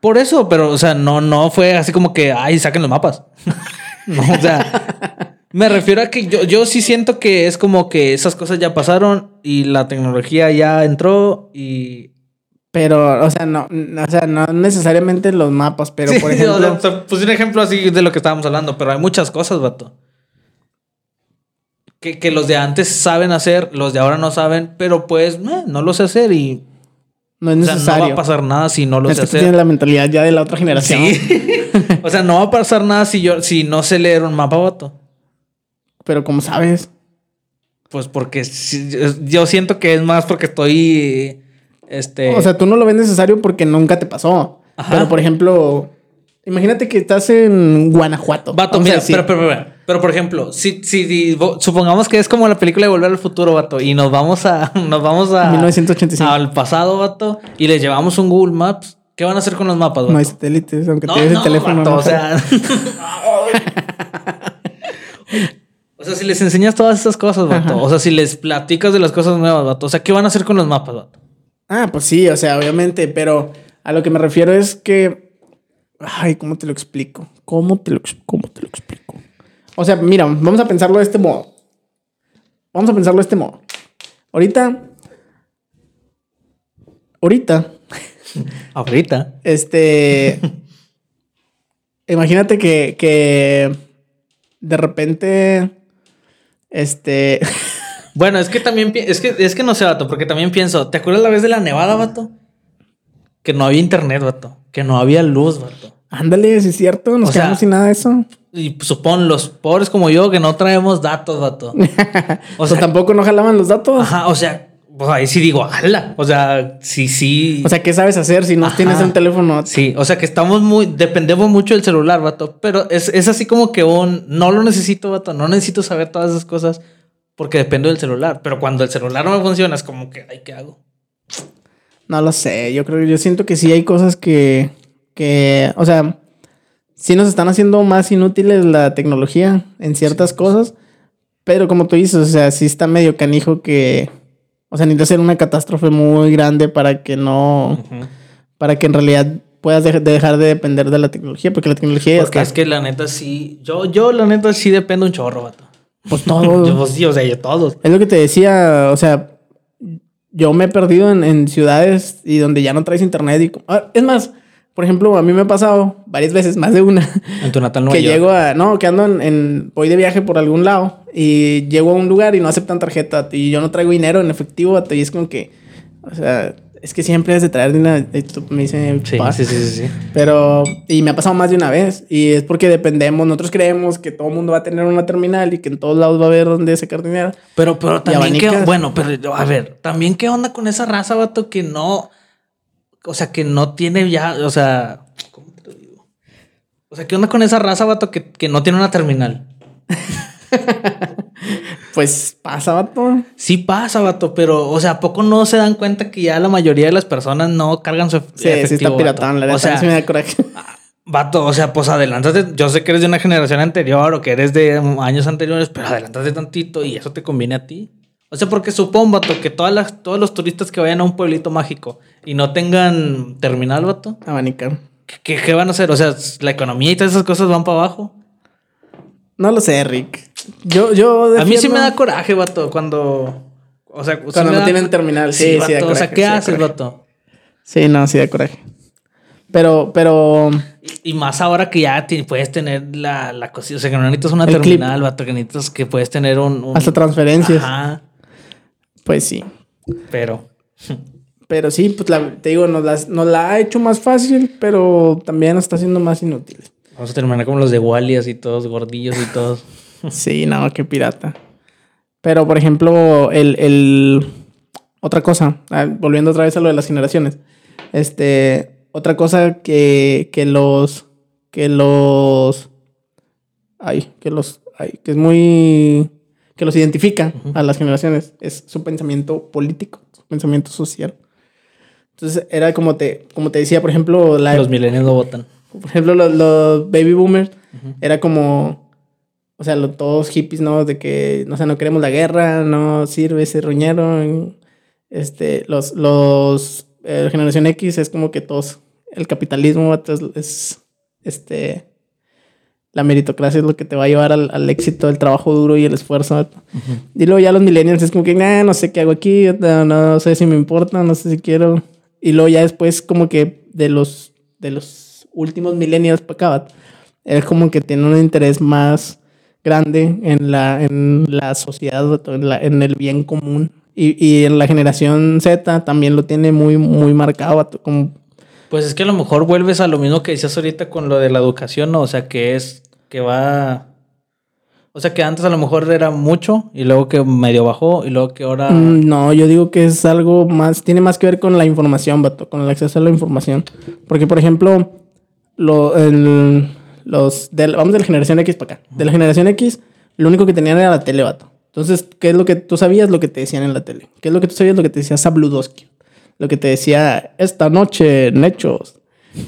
Por eso, pero, o sea, no, no fue así como que, ay, saquen los mapas. no, o sea, me refiero a que yo, yo sí siento que es como que esas cosas ya pasaron y la tecnología ya entró y pero, o sea, no, o sea, no necesariamente los mapas, pero por ejemplo. puse un ejemplo así de lo que estábamos hablando, pero hay muchas cosas, vato. Que, que los de antes saben hacer, los de ahora no saben, pero pues no lo sé hacer y. No es necesario. no va a pasar nada si no lo es sé que hacer. Tienes la mentalidad ya de la otra generación. Sí. o sea, no va a pasar nada si yo, si no sé leer un mapa, vato. Pero, ¿cómo sabes? Pues porque yo siento que es más porque estoy este... O sea, tú no lo ves necesario porque nunca te pasó. Pero, por ejemplo, imagínate que estás en Guanajuato. Vato, mira, pero, pero, pero, por ejemplo, si, si, supongamos que es como la película de Volver al Futuro, vato, y nos vamos a, nos vamos a... 1985. Al pasado, vato, y les llevamos un Google Maps. ¿Qué van a hacer con los mapas, vato? No hay satélites, aunque no, tienes el teléfono. o sea... o sea, si les enseñas todas esas cosas, vato. O sea, si les platicas de las cosas nuevas, vato. O sea, ¿qué van a hacer con los mapas, vato? Ah, pues sí, o sea, obviamente, pero a lo que me refiero es que. Ay, ¿cómo te lo explico? ¿Cómo te lo, cómo te lo explico? O sea, mira, vamos a pensarlo de este modo. Vamos a pensarlo de este modo. Ahorita. Ahorita. Ahorita. Este. imagínate que, que. De repente. Este. Bueno, es que también es que, es que no sé, vato, porque también pienso, ¿te acuerdas la vez de la nevada, vato? Que no había internet, vato. Que no había luz, vato. Ándale, si es cierto, nos quedamos sin nada de eso. Y supón, los pobres como yo que no traemos datos, vato. O sea, tampoco no jalaban los datos. Ajá, o sea, pues ahí sí digo, ala. O sea, sí, sí. O sea, ¿qué sabes hacer si no tienes un teléfono? Sí, o sea que estamos muy, dependemos mucho del celular, vato. Pero es, es así como que un, no lo necesito, vato. No necesito saber todas esas cosas porque dependo del celular. Pero cuando el celular no me funciona, es como que, ay, ¿qué hago? No lo sé. Yo creo, yo siento que sí hay cosas que, que, o sea, sí nos están haciendo más inútiles la tecnología en ciertas cosas. Pero como tú dices, o sea, sí está medio canijo que, o sea, necesita ser una catástrofe muy grande para que no, para que en realidad puedas dejar de depender de la tecnología, porque la tecnología porque es que la neta sí, yo, yo la neta sí dependo un chorro, vato. Pues todos. pues sí, o sea, yo todos. Es lo que te decía, o sea, yo me he perdido en, ciudades y donde ya no traes internet. Y, ah, es más, por ejemplo, a mí me ha pasado varias veces, más de una. En tu natal Nueva Que llego a. No, que ando en, Voy de viaje por algún lado y llego a un lugar y no aceptan tarjeta y yo no traigo dinero en efectivo, y es como que. O sea, es que siempre es de traer dinero. Me dice, sí, sí, sí, sí, Pero, y me ha pasado más de una vez. Y es porque dependemos. Nosotros creemos que todo el mundo va a tener una terminal y que en todos lados va a haber donde sacar dinero. Pero, pero también, que, bueno, pero a ver, también qué onda con esa raza, vato, que no, o sea, que no tiene ya, o sea, ¿cómo te lo digo? O sea, qué onda con esa raza, vato, que, que no tiene una terminal. Pues pasa, vato. Sí pasa, vato, pero, o sea, ¿a poco no se dan cuenta que ya la mayoría de las personas no cargan su sí, efectivo? Sí, está piratón, la o sea, sí me da coraje. Vato, o sea, pues adelántate. Yo sé que eres de una generación anterior o que eres de años anteriores, pero adelántate tantito y eso te conviene a ti. O sea, porque supongo, vato, que todas las, todos los turistas que vayan a un pueblito mágico y no tengan terminal, vato. Abanicar. ¿Qué, qué van a hacer? O sea, la economía y todas esas cosas van para abajo. No lo sé, Rick. Yo, yo A mí sí me da coraje, vato, cuando. O sea, cuando no tienen terminal. Sí, sí, O sea, ¿qué haces, vato? Sí, no, sí da coraje. Pero, pero. Y, más ahora que ya puedes tener la, la cosita. O sea, que no necesitas una terminal, vato, que necesitas que puedes tener un. Hasta transferencias. Ajá. Pues sí. Pero. Pero sí, pues te digo, nos, nos la ha hecho más fácil, pero también nos está haciendo más inútil. Vamos a terminar como los de Wally, así todos gordillos y todos. sí, no, qué pirata. Pero, por ejemplo, el, el... Otra cosa, ah, volviendo otra vez a lo de las generaciones. Este, otra cosa que, que los... Que los... Ay, que los... Ay, que es muy... Que los identifica a las generaciones. Es su pensamiento político, su pensamiento social. Entonces, era como te, como te decía, por ejemplo... La, los milenios no votan. Por ejemplo, los, baby boomers era como, o sea, todos hippies, ¿no? De que, no sé, no queremos la guerra, no sirve ese roñero. Este, los, los eh, generación X es como que todos, el capitalismo, es, este, la meritocracia es lo que te va a llevar al, al éxito, el trabajo duro y el esfuerzo. Y luego ya los millennials es como que, nah, no sé qué hago aquí, no, no sé si me importa, no sé si quiero. Y luego ya después como que de los, de los últimos millennials para acá, es como que tiene un interés más grande en la, en la sociedad, en, la- en el bien común. Y, y en la generación Z también lo tiene muy, muy marcado, como Pues es que a lo mejor vuelves a lo mismo que decías ahorita con lo de la educación, ¿no? O sea, que es que va. O sea, que antes a lo mejor era mucho y luego que medio bajó y luego que ahora. Mm, No, yo digo que es algo más, tiene más que ver con la información, vato, con el acceso a la información. Porque, por ejemplo, lo, el- los del, vamos de la generación X para acá. De la generación X, lo único que tenían era la tele, vato. Entonces, ¿qué es lo que tú sabías? Lo que te decían en la tele. ¿Qué es lo que tú sabías? Lo que te decía Sabludowski. Lo que te decía esta noche en hechos.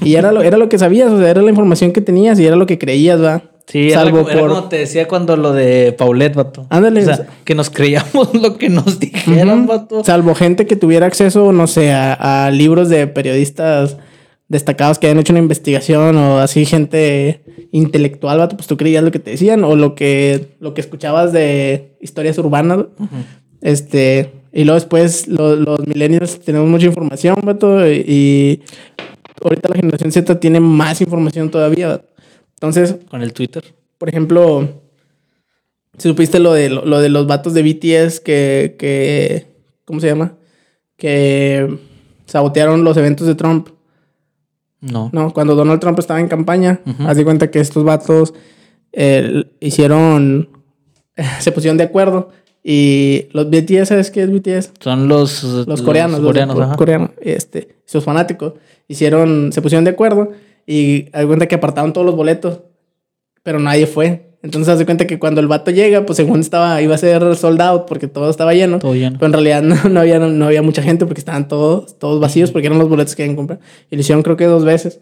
Y era lo, era lo que sabías, o sea, era la información que tenías y era lo que creías, va. Sí, era, salvo como- era por... como te decía cuando lo de Paulette, vato. Ándale. O sea, que nos creíamos lo que nos dijeran, vato. Salvo gente que tuviera acceso, no sé, a, a libros de periodistas destacados que hayan hecho una investigación o así gente intelectual, vato, pues tú creías lo que te decían o lo que, lo que escuchabas de historias urbanas. Este, y luego después lo- los millennials tenemos mucha información, vato, y, y ahorita la generación Z tiene más información todavía. vato. Entonces, Con el Twitter. por ejemplo, si supiste lo de, lo, lo de los vatos de BTS que, que, ¿cómo se llama? Que sabotearon los eventos de Trump, No. ¿no? Cuando Donald Trump estaba en campaña, Ujú. haz de cuenta que estos vatos eh, hicieron, se pusieron de acuerdo y los BTS, ¿sabes qué es BTS? Son los, los coreanos, los coreanos, co- ajá. coreanos, este, sus fanáticos hicieron, se pusieron de acuerdo y de cuenta que apartaron todos los boletos, pero nadie fue. Entonces haz de cuenta que cuando el vato llega, pues según estaba, iba a ser sold out porque todo estaba lleno. Todo lleno. Pero en realidad no, no había, no, había mucha gente porque estaban todos, todos vacíos porque eran los boletos que habían comprado. Y lo hicieron creo que dos veces.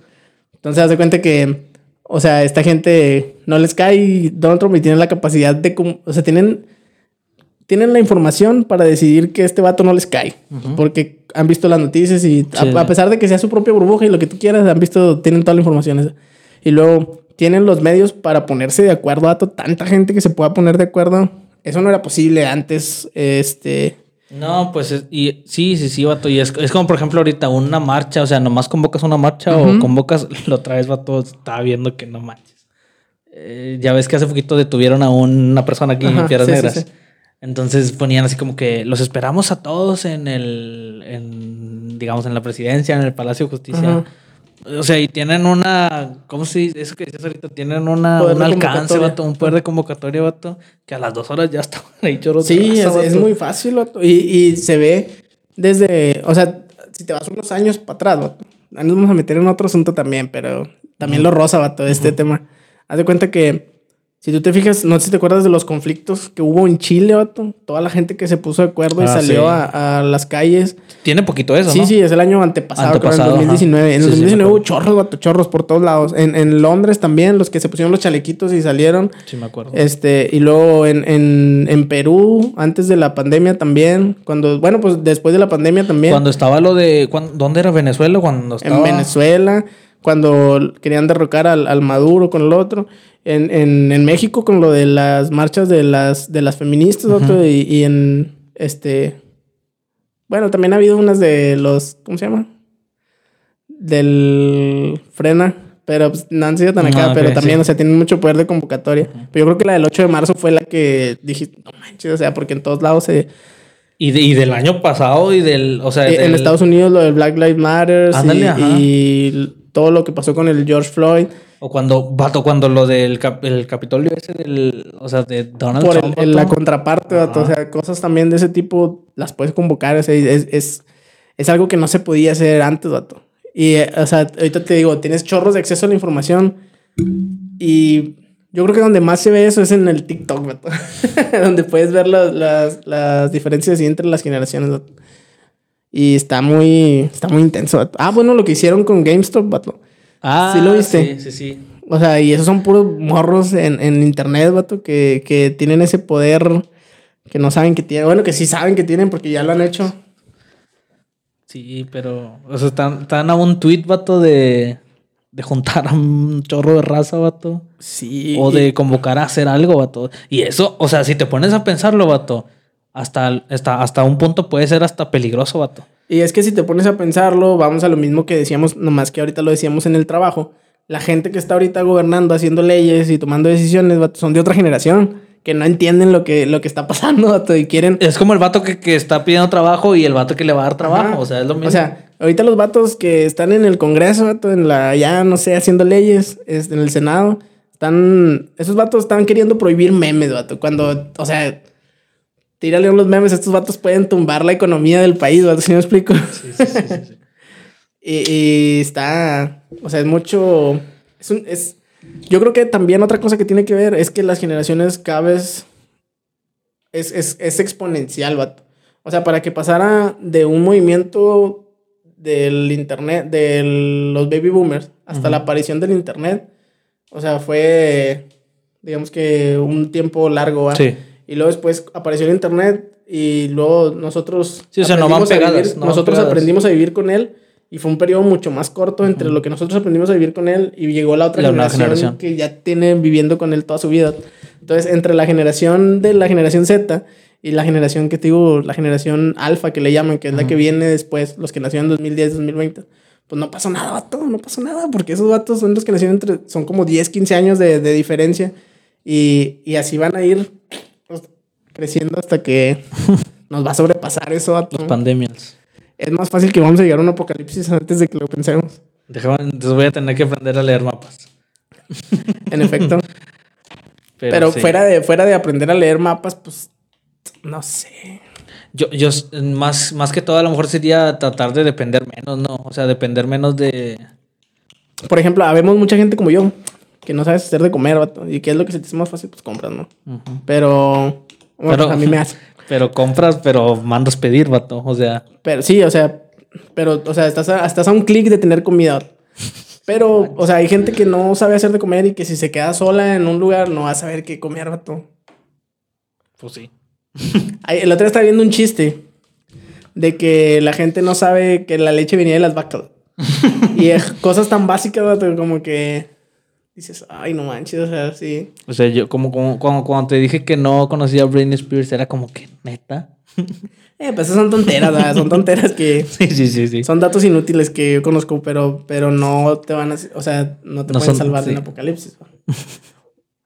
Entonces haz de cuenta que, o sea, esta gente no les cae Donald Trump y tienen la capacidad de, o sea, tienen, tienen la información para decidir que este vato no les cae. Porque han visto las noticias y a- Sí. a, pesar de que sea su propia burbuja y lo que tú quieras, han visto, tienen toda la información esa. Y luego tienen los medios para ponerse de acuerdo a tanta gente que se pueda poner de acuerdo. Eso no era posible antes, este... No, pues es- y sí, sí, sí, vato. Y es, es como, por ejemplo, ahorita una marcha, o sea, nomás convocas una marcha o convocas, lo traes, vato, estaba viendo que no manches. Eh, ya ves que hace poquito detuvieron a una persona aquí en Ajá, Piedras sí, sí, Negras. sí. Entonces ponían así como que los esperamos a todos en el, en, digamos, en la presidencia, en el Palacio de Justicia. O sea, y tienen una, ¿cómo se dice? Eso que decías ahorita, tienen una, Poder un alcance, vato, un poder de convocatoria, vato, que a las dos horas ya estaban ahí choros. Sí, raza, es, es muy fácil, vato. Y, y se ve desde, o sea, si te vas unos años para atrás, vato. Ahí Nos vamos a meter en otro asunto también, pero también lo rosa, vato, este tema. Haz de cuenta que, si tú te fijas, no sé si te acuerdas de los conflictos que hubo en Chile, vato. Toda la gente que se puso de acuerdo y Ah, salió sí. a, a las calles. Tiene poquito eso, Sí, ¿no? sí, es el año antepasado, creo, Antepasado, en ajá. 2019. En el Sí, sí, me 2019 hubo acuerdo. chorros, vato, chorros por todos lados. En, en Londres también, los que se pusieron los chalequitos y salieron. Sí, me acuerdo. Este, y luego en, en, en Perú, antes de la pandemia también, cuando, bueno, pues después de la pandemia también, Cuando estaba lo de. cuan- ¿Dónde era Venezuela? Cuando estaba. en Venezuela, cuando querían derrocar al, al Maduro con el otro, en, en, en México con lo de las marchas de las, de las feministas, otro, y, y en este, bueno, también ha habido unas de los, ¿cómo se llama? Del Frena. Pero pues, no han sido tan acá, Ah, pero también, sí. o sea, tienen mucho poder de convocatoria. Pero yo creo que la del 8 de marzo fue la que dije, no manches, o sea, porque en todos lados se, Y, de- y del año pasado y del. O sea, Eh, en Estados Unidos lo del Black Lives Matter y, y todo lo que pasó con el George Floyd O cuando. Vato, cuando lo del cap- el Capitolio ese del. O sea, de Donald por Trump. el- la contraparte, vato. o sea, cosas también de ese tipo las puedes convocar, o sea, es, es, es algo que no se podía hacer antes, vato. Y, eh, o sea, ahorita te digo, tienes chorros de acceso a la información y yo creo que donde más se ve eso es en el TikTok, vato. donde puedes ver las, las, las diferencias entre las generaciones, vato. Y está muy, está muy intenso, vato. Ah, bueno, lo que hicieron con GameStop, vato. Ah, ¿Sí lo viste? Sí, sí, sí. O sea, y esos son puros morros en, en internet, vato, que, que tienen ese poder que no saben que tienen. Bueno, que sí saben que tienen porque ya lo han hecho. Sí, pero. O sea, están, están a un tweet, vato, de. De juntar a un chorro de raza, vato. Sí. O de convocar a hacer algo, vato. Y eso, o sea, si te pones a pensarlo, vato, hasta, hasta, hasta un punto puede ser hasta peligroso, vato. Y es que si te pones a pensarlo, vamos a lo mismo que decíamos, nomás que ahorita lo decíamos en el trabajo. La gente que está ahorita gobernando, haciendo leyes y tomando decisiones, vato, son de otra generación que no entienden lo que, lo que está pasando, vato, y quieren... Es como el vato que, que está pidiendo trabajo y el vato que le va a dar trabajo, Ajá. o sea, es lo mismo. O sea, ahorita los vatos que están en el Congreso, vato, en la, ya no sé, haciendo leyes, este, en el Senado, están, esos vatos están queriendo prohibir memes, vato, cuando, o sea, tírale los memes, estos vatos pueden tumbar la economía del país, vato, ¿sí me explico? Sí, sí, sí, sí, sí. Y, y está, o sea, es mucho, es un, es, yo creo que también otra cosa que tiene que ver es que las generaciones cada vez es, es, es exponencial, vato. O sea, para que pasara de un movimiento del internet, de los baby boomers, hasta la aparición del internet, o sea, fue, digamos que un tiempo largo, ¿va? Sí. Y luego después apareció el internet y luego nosotros Sí, o sea, no van pegadas, vivir- no van nosotros pegadas. aprendimos a vivir con él y fue un periodo mucho más corto entre Ujú. lo que nosotros aprendimos a vivir con él y llegó la otra La generación, generación. que ya tiene viviendo con él toda su vida. Entonces, entre la generación de la generación Z y la generación que te digo, la generación alfa que le llaman, que es la Ujú. que viene después, los que nacieron en 2010, 2020, pues no pasó nada, vato, no pasó nada, porque esos vatos son los que nacieron entre, son como 10, 15 años de, de diferencia y, y así van a ir creciendo hasta que nos va a sobrepasar eso, vato. Los pandemias. Es más fácil que vamos a llegar a un apocalipsis antes de que lo pensemos. Déjame, entonces voy a tener que aprender a leer mapas. En efecto. Pero, Pero sí. fuera, de, fuera de aprender a leer mapas, pues no sé. Yo, yo más, más que todo, a lo mejor sería tratar de depender menos, ¿no? O sea, depender menos de. Por ejemplo, habemos mucha gente como yo que no sabes hacer de comer, vato. ¿Y qué es lo que se te hace más fácil? Pues compras, ¿no? Pero, Pero- a mí me hace. Pero compras, pero mandas pedir, vato. O sea, Pero sí, o sea, pero, o sea, estás a, estás a un clic de tener comida. Pero, o sea, hay gente que no sabe hacer de comer y que si se queda sola en un lugar no va a saber qué comer, vato. pues sí. El otro día estaba viendo un chiste de que la gente no sabe que la leche venía de las vacas. y es cosas tan básicas, vato, como que dices, ay, no manches, o sea, sí. O sea, yo como, como cuando, cuando te dije que no conocía a Britney Spears, era como que neta. Eh, pues esas son tonteras, ¿verdad? son tonteras que Sí, sí, sí, sí. son datos inútiles que yo conozco, pero, pero no te van a, o sea, no te No pueden son- salvar de un sí. apocalipsis.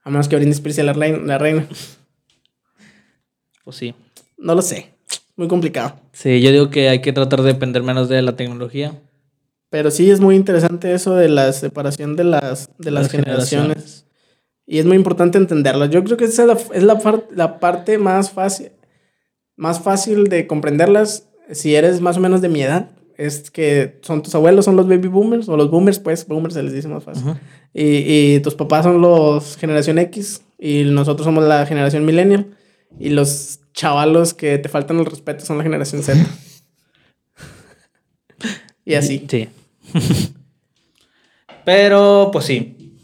A menos que Britney Spears sea la reina, la reina. Pues sí. No lo sé. Muy complicado. Sí, yo digo que hay que tratar de depender menos de la tecnología. Pero sí es muy interesante eso de la separación de las, de las, generaciones. Y es muy importante entenderlo. Yo creo que esa es la, es la, par- la parte más fácil, más fácil de comprenderlas si eres más o menos de mi edad. Es que son tus abuelos, son los baby boomers, o los boomers, pues, boomers se les dice más fácil. Y, y tus papás son los generación X y nosotros somos la generación millennial. Y los chavalos que te faltan el respeto son la generación Z. y así. Sí. Pero, pues sí.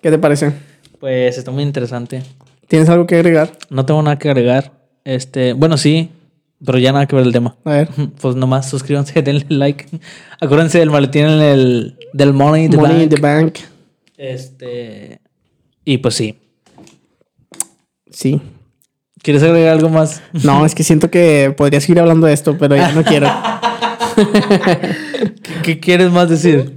¿Qué te parece? Pues está muy interesante. ¿Tienes algo que agregar? No tengo nada que agregar. Este, bueno, sí, pero ya nada que ver el tema. A ver. Pues nomás suscríbanse, denle like. Acuérdense del maletín en el, del Money in the Money in Bank. the bank. Este. Y pues sí. Sí. ¿Quieres agregar algo más? No, es que siento que podría seguir hablando de esto, pero ya no quiero. ¿Qué, quieres más decir?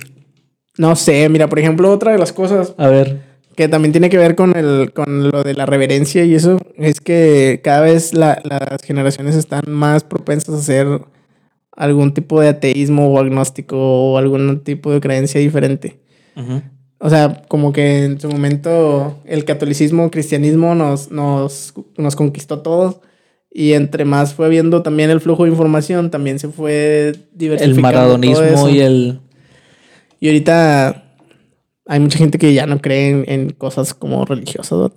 No sé, mira, por ejemplo, otra de las cosas A ver. que también tiene que ver con, el, con lo de la reverencia y eso, es que cada vez la- las generaciones están más propensas a hacer algún tipo de ateísmo o agnóstico o algún tipo de creencia diferente. O sea, como que en su momento el catolicismo, cristianismo nos, nos, nos conquistó a todos. Y entre más fue viendo también el flujo de información, también se fue diversificando. El maradonismo todo eso. y el. Y ahorita hay mucha gente que ya no cree en, en cosas como religiosas. ¿no?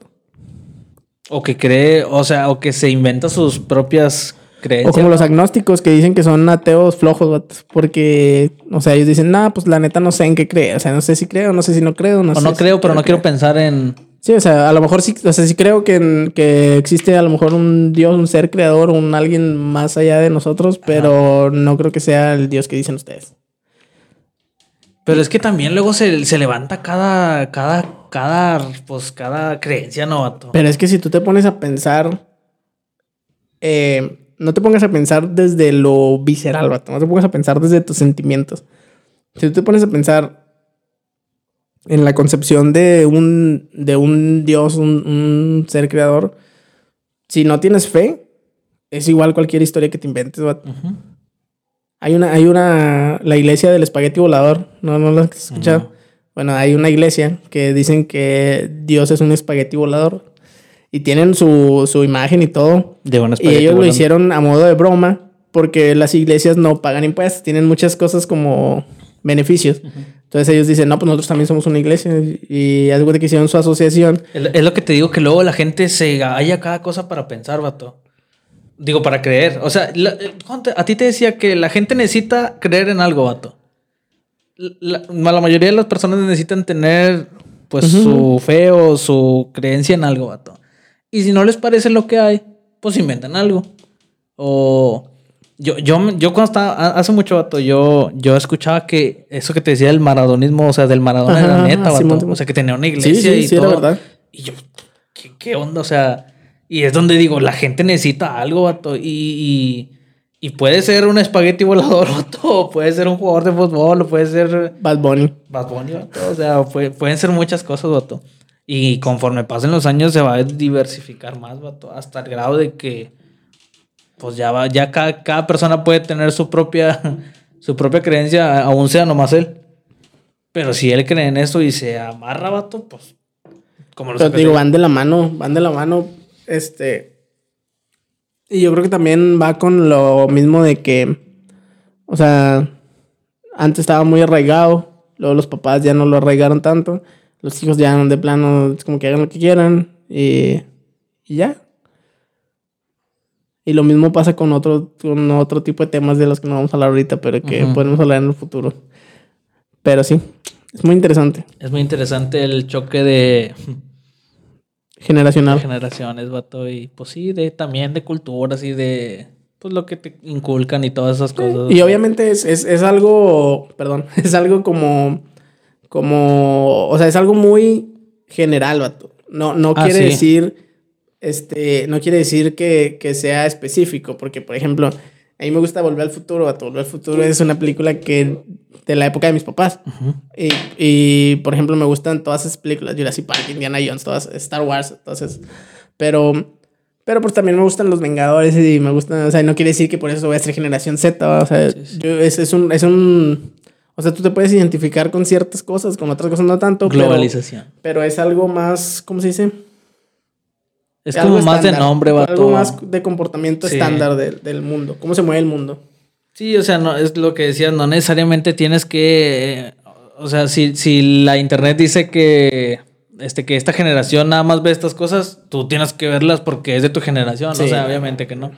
O que cree, o sea, o que se inventa sus propias O creencias. como los agnósticos que dicen que son ateos flojos, vato, porque, o sea, ellos dicen, nah, pues la neta no sé en qué creo. O sea, no sé si creo, no sé si no creo. No o sé no si creo, pero no quiero pensar en. Sí, o sea, a lo mejor sí, o sea, sí creo que, que existe a lo mejor un Dios, un ser creador, un alguien más allá de nosotros, pero no creo que sea el Dios que dicen ustedes. Pero es que también luego se, se levanta cada, cada, cada, pues cada creencia, ¿no? Pero es que si tú te pones a pensar, eh, no te pongas a pensar desde lo visceral, vato, no te pongas a pensar desde tus sentimientos. Si tú te pones a pensar en la concepción de un, de un Dios, un, un ser creador, si no tienes fe, es igual cualquier historia que te inventes. Hay una, hay una, la iglesia del espagueti volador, ¿no, no la has escuchado? No. Bueno, hay una iglesia que dicen que Dios es un espagueti volador y tienen su, su imagen y todo. De un Y espagueti ellos lo hicieron a modo de broma porque las iglesias no pagan impuestos, tienen muchas cosas como beneficios. Entonces ellos dicen, no, pues nosotros también somos una iglesia y cuenta que hicieron su asociación. Es es lo que te digo, que luego la gente se halla cada cosa para pensar, vato. Digo, para creer. O sea, la- a ti te decía que la gente necesita creer en algo, vato. La, la mayoría de las personas necesitan tener, pues, su fe o su creencia en algo, vato. Y si no les parece lo que hay, pues inventan algo. O yo, yo, yo cuando estaba, ha- hace mucho, vato, yo, yo escuchaba que eso que te decía del maradonismo, o sea, del Maradona era neta, vato. O sea, que tenía una iglesia Sí, sí, y todo. verdad. Y yo, ¿qué, qué onda? O sea, y es donde digo, la gente necesita algo, vato. Y, y, y puede ser un espagueti volador, vato. O puede ser un jugador de fútbol, o puede ser Bad Bunny. Bad Bunny, vato. O sea, puede- pueden ser muchas cosas, vato. Y conforme pasen los años se va a diversificar más, vato. Hasta el grado de que, pues ya va, ya cada, cada persona puede tener su propia, su propia creencia, aún sea nomás él. Pero si él cree en eso y se amarra, vato, pues... Como los Pero te digo, van de la mano, van de la mano. Este. Y yo creo que también va con lo mismo de que. O sea. Antes estaba muy arraigado. Luego los papás ya no lo arraigaron tanto. Los hijos ya de plano. Es como que hagan lo que quieran. Y. Y ya. Y lo mismo pasa con otro, con otro tipo de temas de los que no vamos a hablar ahorita, pero que podemos hablar en el futuro. Pero sí, es muy interesante. Es muy interesante el choque de, Generacional. de generaciones, vato. Y pues sí, de, también de culturas y de pues lo que te inculcan y todas esas cosas. Y obviamente es, es, es algo, perdón, es algo como, como, o sea, es algo muy general, vato. No, no Ah, quiere sí. decir, este, no quiere decir que, que sea específico, porque, por ejemplo, a mí me gusta Volver al Futuro, vato. Volver al Futuro es una película que, de la época de mis papás. Y, y, por ejemplo, me gustan todas esas películas, Jurassic Park, Indiana Jones, todas, Star Wars, entonces, pero, pero pues también me gustan los Vengadores y me gustan, o sea, no quiere decir que por eso voy a ser generación Z, o sea, yo- es, es un, es un, o sea, tú te puedes identificar con ciertas cosas, con otras cosas no tanto, pero, Globalización. pero es algo más, ¿cómo se dice? Es Algo como más de nombre, vato. Algo más de comportamiento Sí. estándar del, del mundo, cómo se mueve el mundo. Sí, o sea, no, es lo que decías, no necesariamente tienes que. eh, o sea, si, si la internet dice que. Este, que esta generación nada más ve estas cosas, tú tienes que verlas porque es de tu generación. Sí. O sea, obviamente que no.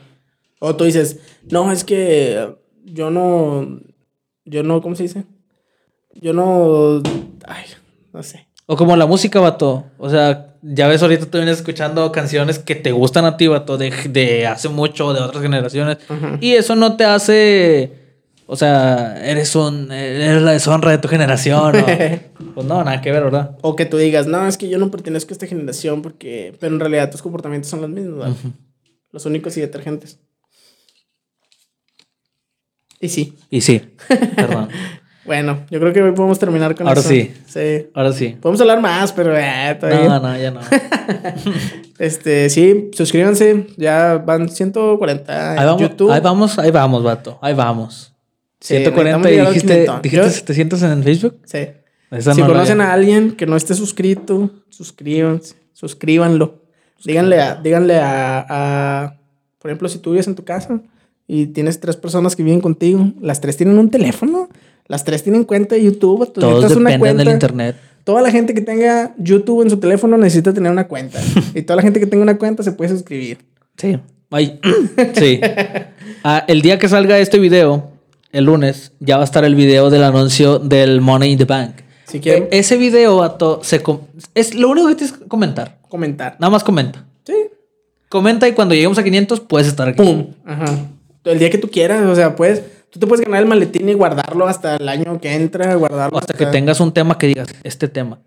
O tú dices, no, es que yo no, yo no, ¿cómo se dice? Yo no, ay, no sé. O como la música, vato. O sea, ya ves, ahorita tú vienes escuchando canciones que te gustan a ti, vato, de, de hace mucho, de otras generaciones. Y eso no te hace. O sea, eres un. Eres la deshonra de tu generación. ¿no? pues no, nada que ver, ¿verdad? O que tú digas, no, es que yo no pertenezco a esta generación porque, pero en realidad tus comportamientos son los mismos, ¿vale? Los únicos y detergentes. Y sí. Y sí, perdón. Bueno, yo creo que hoy podemos terminar con Ahora eso. sí. Sí. Ahora sí. Podemos hablar más, pero eh, todavía. No, no, ya no. Este, sí, suscríbanse. Ya van 140 en Ahí vamos, YouTube. ahí vamos, ahí vamos, vato. Ahí vamos. Sí, 140 necesitamos y dijiste, 500. dijiste Yo- 700 en Facebook. Sí. Esa si no conocen a alguien que no esté suscrito, suscríbanse, suscríbanlo. Díganle a, díganle a, a- por ejemplo, si tú vives en tu casa y tienes tres personas que viven contigo, las tres tienen un teléfono, las tres tienen cuenta de YouTube, tú Todos necesitas una dependen del cuenta. internet. Toda la gente que tenga YouTube en su teléfono necesita tener una cuenta. y toda la gente que tenga una cuenta se puede suscribir. Sí. Ay, sí. Ah, el día que salga este video, el lunes, ya va a estar el video del anuncio del Money in the Bank. Si quieren E- ese video, vato, se com- es lo único que tienes que comentar. comentar. Nada más comenta. Sí. Comenta y cuando lleguemos a 500 puedes estar aquí. Pum. Ajá. El día que tú quieras, o sea, puedes, tú te puedes ganar el maletín y guardarlo hasta el año que entra, guardarlo hasta que tengas un tema que digas, este tema.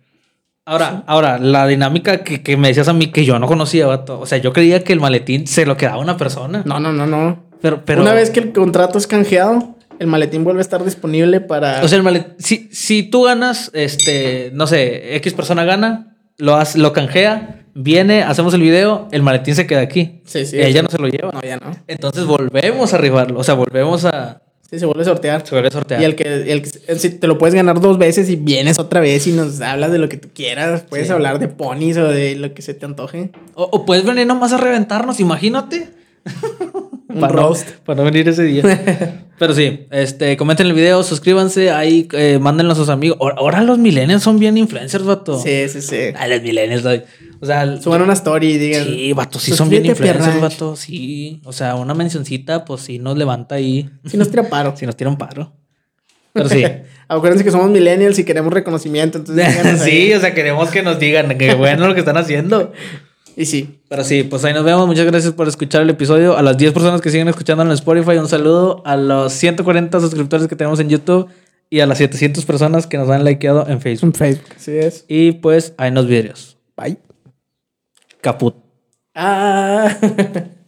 Ahora, ahora, la dinámica que, que me decías a mí que yo no conocía, vato. O sea, yo creía que el maletín se lo quedaba una persona. No, no, no, no. Pero, pero. Una vez que el contrato es canjeado, el maletín vuelve a estar disponible para. O sea, el maletín. Si, si tú ganas, este, no sé, X persona gana, lo, hace, lo canjea, viene, hacemos el video, el maletín se queda aquí. Sí, sí. Ella no se lo lleva. no, ya no. Entonces volvemos a arribarlo. O sea, volvemos a. Sí, se vuelve a sortear. Se vuelve a sortear. Y el que, el que- si te lo puedes ganar dos veces y vienes otra vez y nos hablas de lo que tú quieras. Puedes Sí. hablar de ponis o de lo que se te antoje. O, o puedes venir nomás a reventarnos, imagínate. Un para, no, para no venir ese día. Pero sí, este, comenten el video, suscríbanse, ahí eh, mándenlo a sus amigos. Ahora, los millennials son bien influencers, vato. Sí, sí, sí. A los millennials, o sea, Suban una story y digan. sí, vato, sí son bien "Suscríbete a influencers, Pierranch". vato, sí. O sea, una mencioncita, pues sí nos levanta ahí, Si nos tira paro. si nos tira un paro. Pero sí. Acuérdense que somos millennials y queremos reconocimiento. Entonces ahí. sí, o sea, queremos que nos digan que bueno lo que están haciendo. Y sí. Pero sí, pues ahí nos vemos. Muchas gracias por escuchar el episodio. A las 10 personas que siguen escuchando en Spotify, un saludo. A los 140 suscriptores que tenemos en YouTube y a las 700 personas que nos han likeado en Facebook. En Facebook. Así es. Y pues ahí nos vidrios. Bye. Caput. Ah.